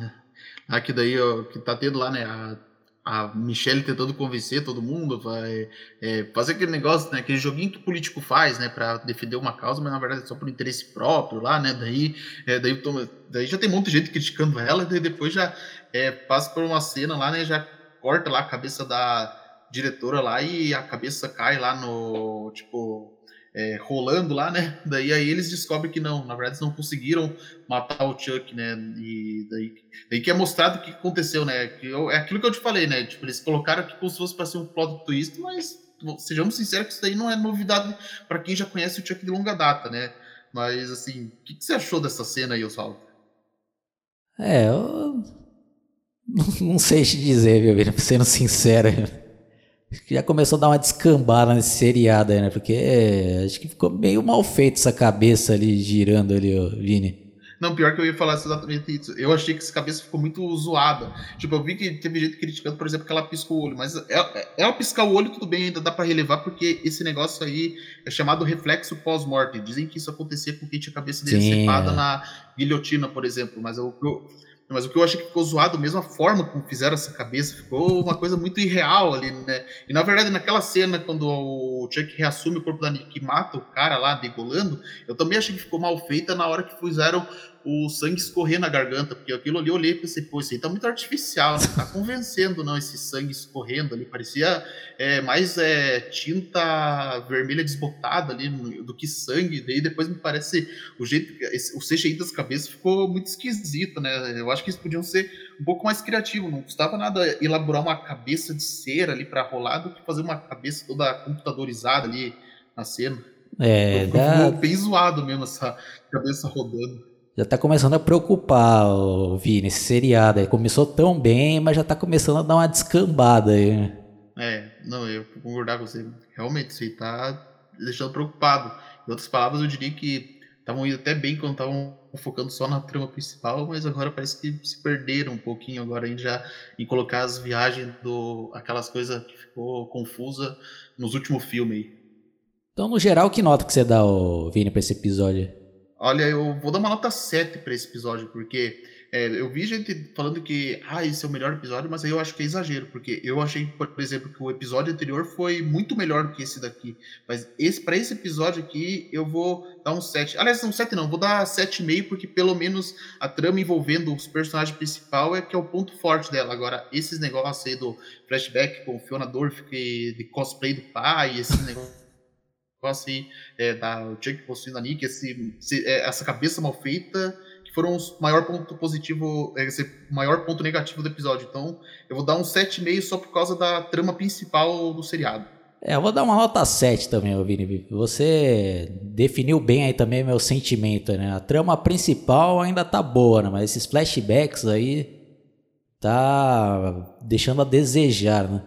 Aqui daí, ó, que tá tendo lá, né, a, a Michelle tentando convencer todo mundo, vai é, fazer aquele negócio, né, aquele joguinho que o político faz, né, para defender uma causa, mas na verdade é só por interesse próprio lá, né, daí, é, daí, daí já tem um monte de gente criticando ela, e depois já é, passa por uma cena lá, né, já corta lá a cabeça da diretora lá e a cabeça cai lá no, tipo, é, rolando lá, né? Daí aí eles descobrem que não, na verdade eles não conseguiram matar o Chuck, né? E daí, daí que é mostrado o que aconteceu, né? Que eu, é aquilo que eu te falei, né? Tipo, eles colocaram aqui como se fosse para ser um plot twist, mas sejamos sinceros que isso daí não é novidade para quem já conhece o Chuck de longa data, né? Mas assim, o que, que você achou dessa cena aí, Oswaldo? É, eu não sei te dizer, viu, sendo sincero. Já começou a dar uma descambada nesse seriado aí, né? Porque é, acho que ficou meio mal feito essa cabeça ali girando ali, ó, Vini. Não, pior que eu ia falar exatamente isso. Eu achei que essa cabeça ficou muito zoada. Tipo, eu vi que teve gente criticando, por exemplo, que ela piscou o olho. Mas ela, ela piscar o olho, tudo bem, ainda dá para relevar, porque esse negócio aí é chamado reflexo pós-morte. Dizem que isso acontecia com quem tinha a cabeça decepada é. na guilhotina, por exemplo. Mas eu, eu mas o que eu achei que ficou zoado mesmo, a forma como fizeram essa cabeça, ficou uma coisa muito irreal ali, né? E na verdade, naquela cena, quando o Chuck reassume o corpo da Nick e mata o cara lá degolando, eu também achei que ficou mal feita na hora que fizeram o sangue escorrer na garganta, porque aquilo ali eu olhei e pensei, pô, isso aí tá muito artificial, não tá convencendo não esse sangue escorrendo ali, parecia é, mais é, tinta vermelha desbotada ali do que sangue, daí depois me parece o jeito, o CGI das cabeças ficou muito esquisito, né, eu acho que eles podiam ser um pouco mais criativos, não custava nada elaborar uma cabeça de cera ali para rolar do que fazer uma cabeça toda computadorizada ali na cena. É, ficou dá... bem zoado mesmo essa cabeça rodando já tá começando a preocupar o Vini, esse seriado aí. Começou tão bem, mas já tá começando a dar uma descambada aí. Né? É, não, eu vou concordar com você. Realmente, você tá deixando preocupado. Em outras palavras, eu diria que estavam indo até bem quando estavam focando só na trama principal, mas agora parece que se perderam um pouquinho agora em já em colocar as viagens do aquelas coisas que ficou confusa nos últimos filmes aí. Então, no geral, que nota que você dá, Vini, para esse episódio? Olha, eu vou dar uma nota 7 para esse episódio, porque é, eu vi gente falando que ah, esse é o melhor episódio, mas aí eu acho que é exagero, porque eu achei, por exemplo, que o episódio anterior foi muito melhor do que esse daqui. Mas esse para esse episódio aqui, eu vou dar um 7. Aliás, um 7 não, vou dar 7,5, porque pelo menos a trama envolvendo os personagens principal é que é o ponto forte dela. Agora, esses negócios aí do flashback com Fiona Dorff, que, de cosplay do pai, esse negócio assim, é, da a Nick, esse, esse, é, essa cabeça mal feita, que foram o maior ponto positivo, é, esse maior ponto negativo do episódio. Então, eu vou dar um 7,5 só por causa da trama principal do seriado. É, eu vou dar uma nota 7 também, Vini. Você definiu bem aí também meu sentimento, né? A trama principal ainda tá boa, né? Mas esses flashbacks aí tá deixando a desejar, né?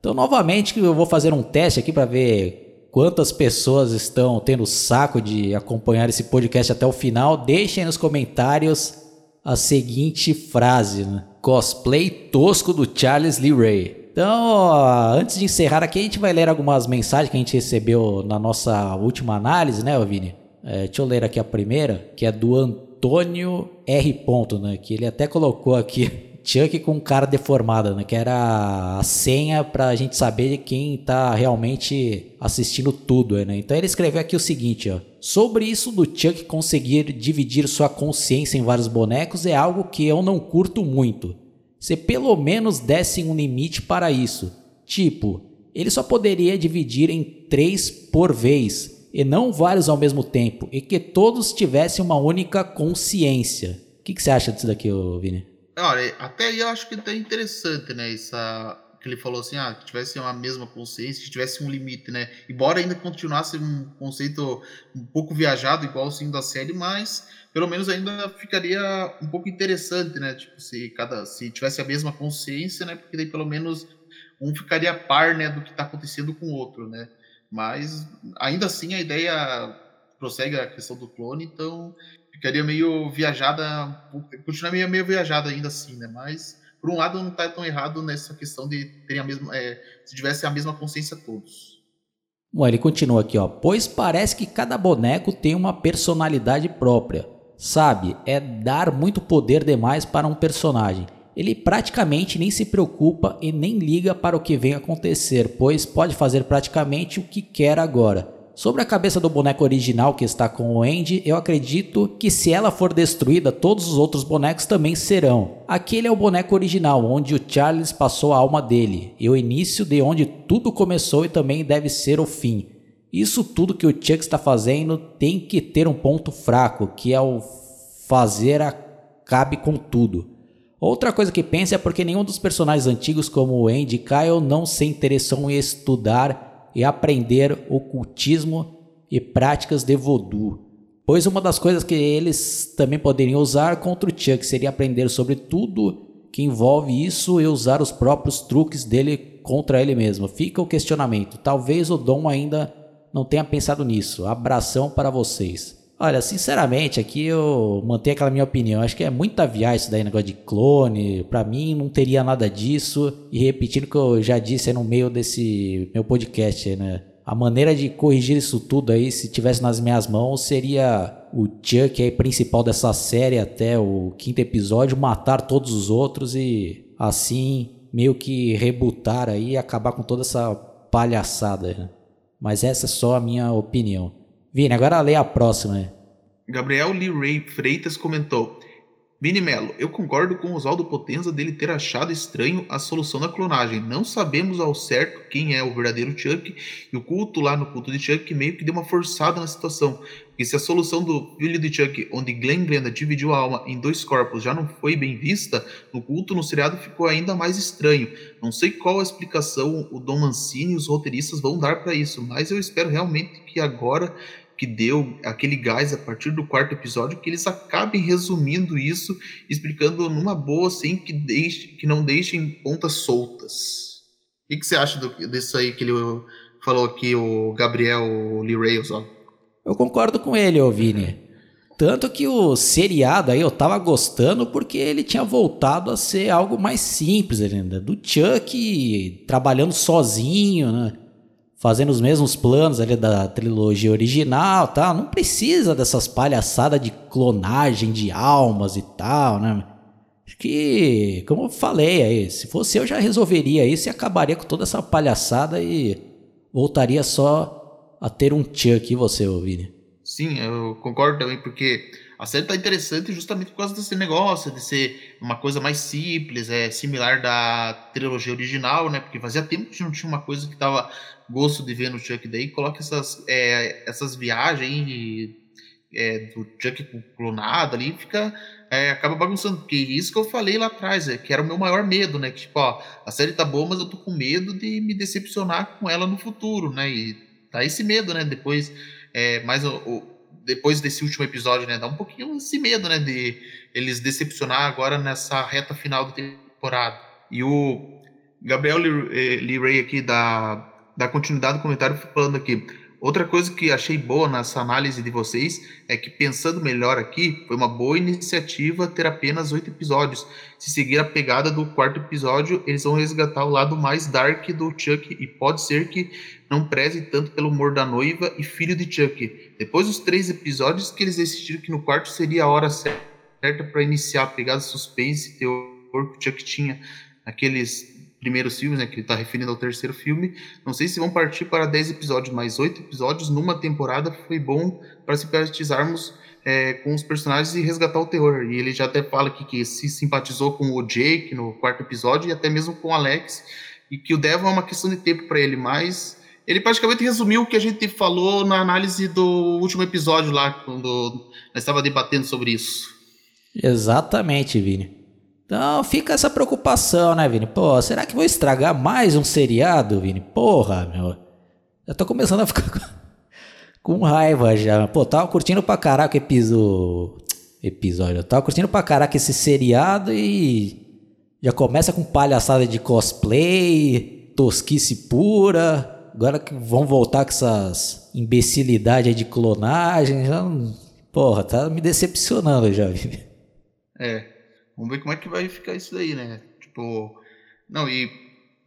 Então, novamente, eu vou fazer um teste aqui para ver quantas pessoas estão tendo saco de acompanhar esse podcast até o final, deixem nos comentários a seguinte frase: né? cosplay tosco do Charles Lee Ray. Então, antes de encerrar aqui, a gente vai ler algumas mensagens que a gente recebeu na nossa última análise, né, Vini? É, deixa eu ler aqui a primeira, que é do Antônio R. Ponto, né? Que ele até colocou aqui Chuck com cara deformada, né? Que era a senha pra gente saber quem tá realmente assistindo tudo, né? Então ele escreveu aqui o seguinte, ó. Sobre isso do Chuck conseguir dividir sua consciência em vários bonecos é algo que eu não curto muito. Se pelo menos dessem um limite para isso. Tipo, ele só poderia dividir em três por vez e não vários ao mesmo tempo, e que todos tivessem uma única consciência. O que, que você acha disso daqui, Vini? Olha, até aí eu acho que é interessante, né? Essa, que ele falou assim, ah, que tivesse uma mesma consciência, que tivesse um limite, né? Embora ainda continuasse um conceito um pouco viajado, igual o sim da série, mas pelo menos ainda ficaria um pouco interessante, né? Tipo, se cada se tivesse a mesma consciência, né? Porque daí pelo menos um ficaria a par, né, do que está acontecendo com o outro, né? Mas ainda assim a ideia prossegue a questão do clone, então ficaria meio viajada, continua meio, meio viajada ainda assim, né? Mas, por um lado, não está tão errado nessa questão de terem a mesma, é, se tivesse a mesma consciência todos. Bom, ele continua aqui, ó. Pois parece que cada boneco tem uma personalidade própria. Sabe, é dar muito poder demais para um personagem. Ele praticamente nem se preocupa e nem liga para o que vem acontecer, pois pode fazer praticamente o que quer agora. Sobre a cabeça do boneco original que está com o Andy, eu acredito que se ela for destruída, todos os outros bonecos também serão. Aquele é o boneco original, onde o Charles passou a alma dele, e o início de onde tudo começou e também deve ser o fim. Isso tudo que o Chuck está fazendo tem que ter um ponto fraco, que é o fazer acabe com tudo. Outra coisa que pensa é porque nenhum dos personagens antigos como o Andy e Kyle não se interessam em estudar e aprender ocultismo e práticas de voodoo. Pois uma das coisas que eles também poderiam usar contra o Chuck seria aprender sobre tudo que envolve isso e usar os próprios truques dele contra ele mesmo. Fica o questionamento. Talvez o Dom ainda não tenha pensado nisso. Abração para vocês. Olha, sinceramente, aqui eu mantenho aquela minha opinião. Acho que é muita viagem isso daí, negócio de clone. Pra mim, não teria nada disso. E repetindo o que eu já disse no meio desse meu podcast, né? A maneira de corrigir isso tudo aí, se tivesse nas minhas mãos, seria o Chuck aí, principal dessa série até o quinto episódio, matar todos os outros e assim meio que rebutar aí e acabar com toda essa palhaçada. Né? Mas essa é só a minha opinião. Vini, agora lê a próxima. Gabriel Lee Ray Freitas comentou: Vini Melo, eu concordo com o Oswaldo Potenza dele ter achado estranho a solução da clonagem. Não sabemos ao certo quem é o verdadeiro Chuck e o culto lá no culto de Chuck meio que deu uma forçada na situação. Porque se a solução do filho de Chuck, onde Glenn Glenda dividiu a alma em dois corpos, já não foi bem vista, no culto no seriado ficou ainda mais estranho. Não sei qual a explicação o Dom Mancini e os roteiristas vão dar para isso, mas eu espero realmente que agora que deu aquele gás a partir do quarto episódio, que eles acabem resumindo isso, explicando numa boa, assim, que, deixe, que não deixem pontas soltas. O que, você acha do, disso aí que ele falou aqui, o Gabriel Lee Rayos, ó? Eu concordo com ele, ô Vini. Tanto que o seriado aí eu tava gostando porque ele tinha voltado a ser algo mais simples ainda. Do Chuck trabalhando sozinho, né? Fazendo os mesmos planos ali da trilogia original, tal. Não precisa dessas palhaçadas de clonagem de almas e tal, né? Acho que, como eu falei aí, se fosse eu já resolveria isso e acabaria com toda essa palhaçada e voltaria só a ter um Chuck e você, Vini. Sim, eu concordo também, porque a série tá interessante justamente por causa desse negócio, de ser uma coisa mais simples, é similar da trilogia original, né? Porque fazia tempo que não tinha uma coisa que tava gosto de ver no Chuck daí, coloca essas, é, essas viagens de, é, do Chuck clonado ali, fica. É, acaba bagunçando, porque isso que eu falei lá atrás, é, que era o meu maior medo, né? Que tipo, ó, a série tá boa, mas eu tô com medo de me decepcionar com ela no futuro, né? E tá esse medo, né? Depois, é, mais o, o, depois desse último episódio, né? Dá um pouquinho esse medo, né? De eles decepcionar agora nessa reta final da temporada. E o Gabriel Lee Ray aqui da dar continuidade no comentário falando aqui. Outra coisa que achei boa nessa análise de vocês é que, pensando melhor aqui, foi uma boa iniciativa ter apenas oito episódios. Se seguir a pegada do quarto episódio, eles vão resgatar o lado mais dark do Chuck e pode ser que não preze tanto pelo humor da noiva e filho de Chuck. Depois dos três episódios que eles decidiram que no quarto seria a hora certa para iniciar a pegada suspense e teor que o Chuck tinha naqueles primeiros filmes, né, que ele está referindo ao terceiro filme. Não sei se vão partir para 10 episódios, mas 8 episódios numa temporada foi bom para simpatizarmos é, com os personagens e resgatar o terror. E ele já até fala aqui que se simpatizou com o Jake no quarto episódio e até mesmo com o Alex, e que o Devon é uma questão de tempo para ele, mas ele praticamente resumiu o que a gente falou na análise do último episódio lá, quando nós estava debatendo sobre isso. Exatamente, Vini. Então fica essa preocupação, né, Vini? Pô, será que vou estragar mais um seriado, Vini? Porra, meu. Eu tô começando a ficar com raiva já. Pô, tava curtindo pra caraca o episódio. Eu tava curtindo pra caraca esse seriado e. Já começa com palhaçada de cosplay, tosquice pura. Agora que vão voltar com essas imbecilidades de clonagem. Já, porra, tá me decepcionando já, Vini. É. Vamos ver como é que vai ficar isso daí, né? Tipo, não, e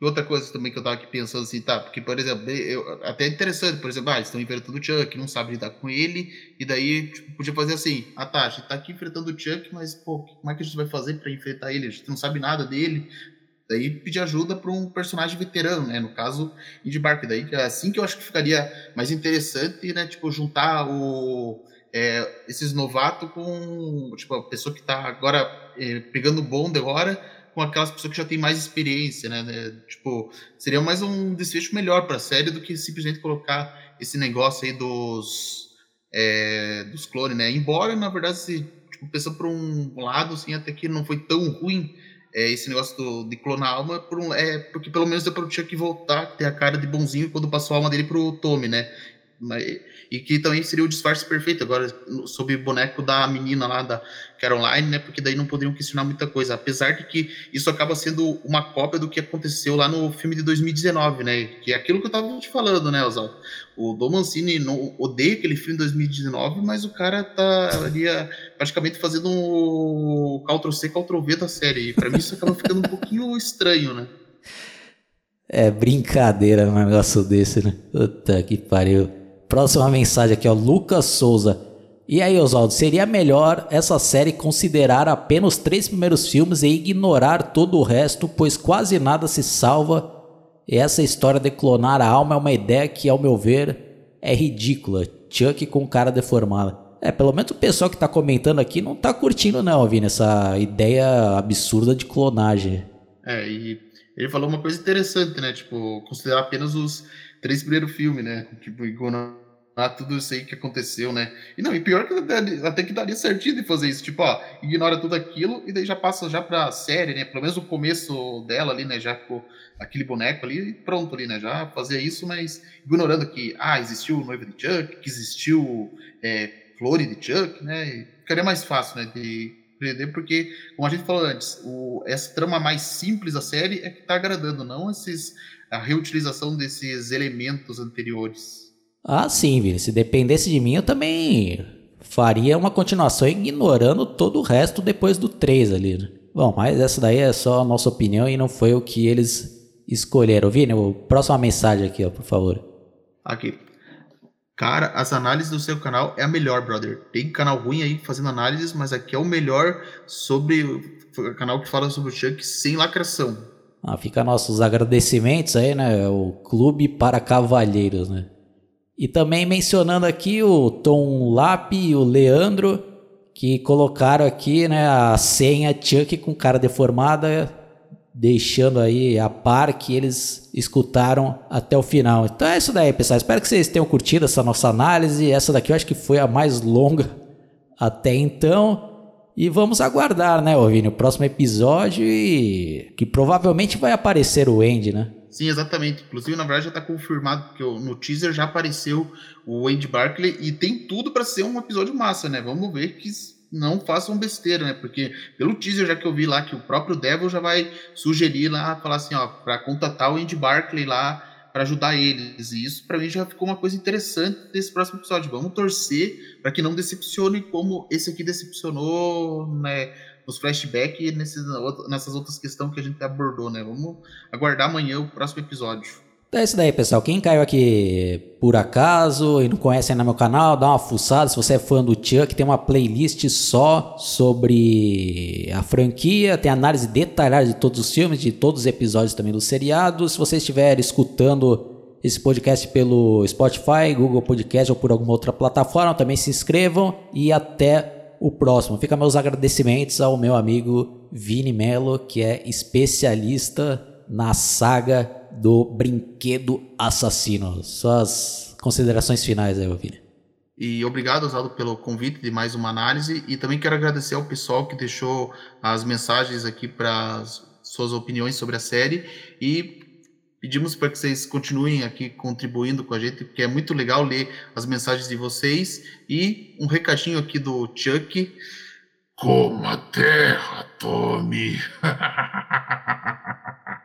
outra coisa também que eu tava aqui pensando assim, tá? Porque, por exemplo, eu, até é interessante, por exemplo, ah, eles estão enfrentando o Chuck, não sabe lidar com ele, e daí tipo, podia fazer assim: ah tá, a gente tá aqui enfrentando o Chuck, mas pô, como é que a gente vai fazer para enfrentar ele? A gente não sabe nada dele. Daí pedir ajuda para um personagem veterano, né? No caso, Indy Barker. Daí é assim que eu acho que ficaria mais interessante, né? Tipo, juntar o, é, esses novatos com tipo, a pessoa que está agora é, pegando bonde agora com aquelas pessoas que já têm mais experiência, né? né? Tipo, seria mais um desfecho melhor para a série do que simplesmente colocar esse negócio aí dos é, dos clones, né? Embora, na verdade, se tipo, pensando por um lado, assim, até que não foi tão ruim é, esse negócio do, de clonar a alma, por um, é, porque pelo menos deu para o Chuck voltar, ter a cara de bonzinho quando passou a alma dele pro Tommy, né? E que também seria o disfarce perfeito agora sob o boneco da menina lá da Caroline, né? Porque daí não poderiam questionar muita coisa. Apesar de que isso acaba sendo uma cópia do que aconteceu lá no filme de 2019, né? Que é aquilo que eu tava te falando, né, Oswaldo? O Dom Mancini não odeia aquele filme de 2019, mas o cara tá ali praticamente fazendo um Ctrl-C, Ctrl-V da série. E pra mim isso acaba ficando um pouquinho estranho, né? É brincadeira um negócio desse, né? Puta que pariu. Próxima mensagem aqui, ó. Lucas Souza. E aí, Oswaldo, seria melhor essa série considerar apenas os três primeiros filmes e ignorar todo o resto, pois quase nada se salva. E essa história de clonar a alma é uma ideia que, ao meu ver, é ridícula. Chuck com cara deformada. É, pelo menos o pessoal que tá comentando aqui não tá curtindo, não, Vini, essa ideia absurda de clonagem. É, e ele falou uma coisa interessante, né? Tipo, considerar apenas os três primeiros filmes, né? Tipo, ignorar tudo isso aí que aconteceu, né? E não, e pior que até que daria certinho de fazer isso, tipo, ó, ignora tudo aquilo e daí já passa já pra série, né? Pelo menos o começo dela ali, né? Já com aquele boneco ali, pronto ali, né? Já fazia isso, mas ignorando que, ah, existiu o noivo de Chuck, que existiu é, Flore de Chuck, né? E ficaria mais fácil, né? De prender, porque, como a gente falou antes, o, essa trama mais simples da série é que tá agradando, não esses a reutilização desses elementos anteriores. Ah, sim, Vini. Se dependesse de mim, eu também faria uma continuação ignorando todo o resto depois do 3 ali. Né? Bom, mas essa daí é só a nossa opinião e não foi o que eles escolheram. Vini, próxima mensagem aqui, ó, por favor. Aqui. Cara, as análises do seu canal é a melhor, brother. Tem canal ruim aí fazendo análises, mas aqui é o melhor sobre o canal que fala sobre o Chuck sem lacração. Ah, fica nossos agradecimentos aí, né? O Clube para Cavalheiros, né? E também mencionando aqui o Tom Lap e o Leandro, que colocaram aqui, né, a senha Chuck com cara deformada, deixando aí a par que eles escutaram até o final. Então é isso daí, pessoal. Espero que vocês tenham curtido essa nossa análise. Essa daqui eu acho que foi a mais longa até então. E vamos aguardar, né, Ovini, o próximo episódio e que provavelmente vai aparecer o Andy, né? Sim, exatamente. Inclusive, na verdade, já está confirmado que no teaser já apareceu o Andy Barkley e tem tudo para ser um episódio massa, né? Vamos ver que não façam besteira, né? Porque pelo teaser já que eu vi lá que o próprio Devil já vai sugerir lá, falar assim, ó, para contatar o Andy Barkley lá para ajudar eles. E isso para mim já ficou uma coisa interessante desse próximo episódio. Vamos torcer para que não decepcione como esse aqui decepcionou, né? Nos flashbacks e nessas outras questões que a gente abordou, né? Vamos aguardar amanhã o próximo episódio. Então é isso daí, pessoal. Quem caiu aqui por acaso e não conhece ainda meu canal, dá uma fuçada. Se você é fã do Chuck, tem uma playlist só sobre a franquia. Tem análise detalhada de todos os filmes, de todos os episódios também do seriado. Se você estiver escutando esse podcast pelo Spotify, Google Podcast ou por alguma outra plataforma, também se inscrevam e até o próximo. Fica meus agradecimentos ao meu amigo Vini Melo, que é especialista na saga do Brinquedo Assassino. Suas considerações finais aí, Ovília. E obrigado, Oswaldo, pelo convite de mais uma análise. E também quero agradecer ao pessoal que deixou as mensagens aqui para suas opiniões sobre a série. E pedimos para que vocês continuem aqui contribuindo com a gente, porque é muito legal ler as mensagens de vocês. E um recadinho aqui do Chuck. Coma terra, tome.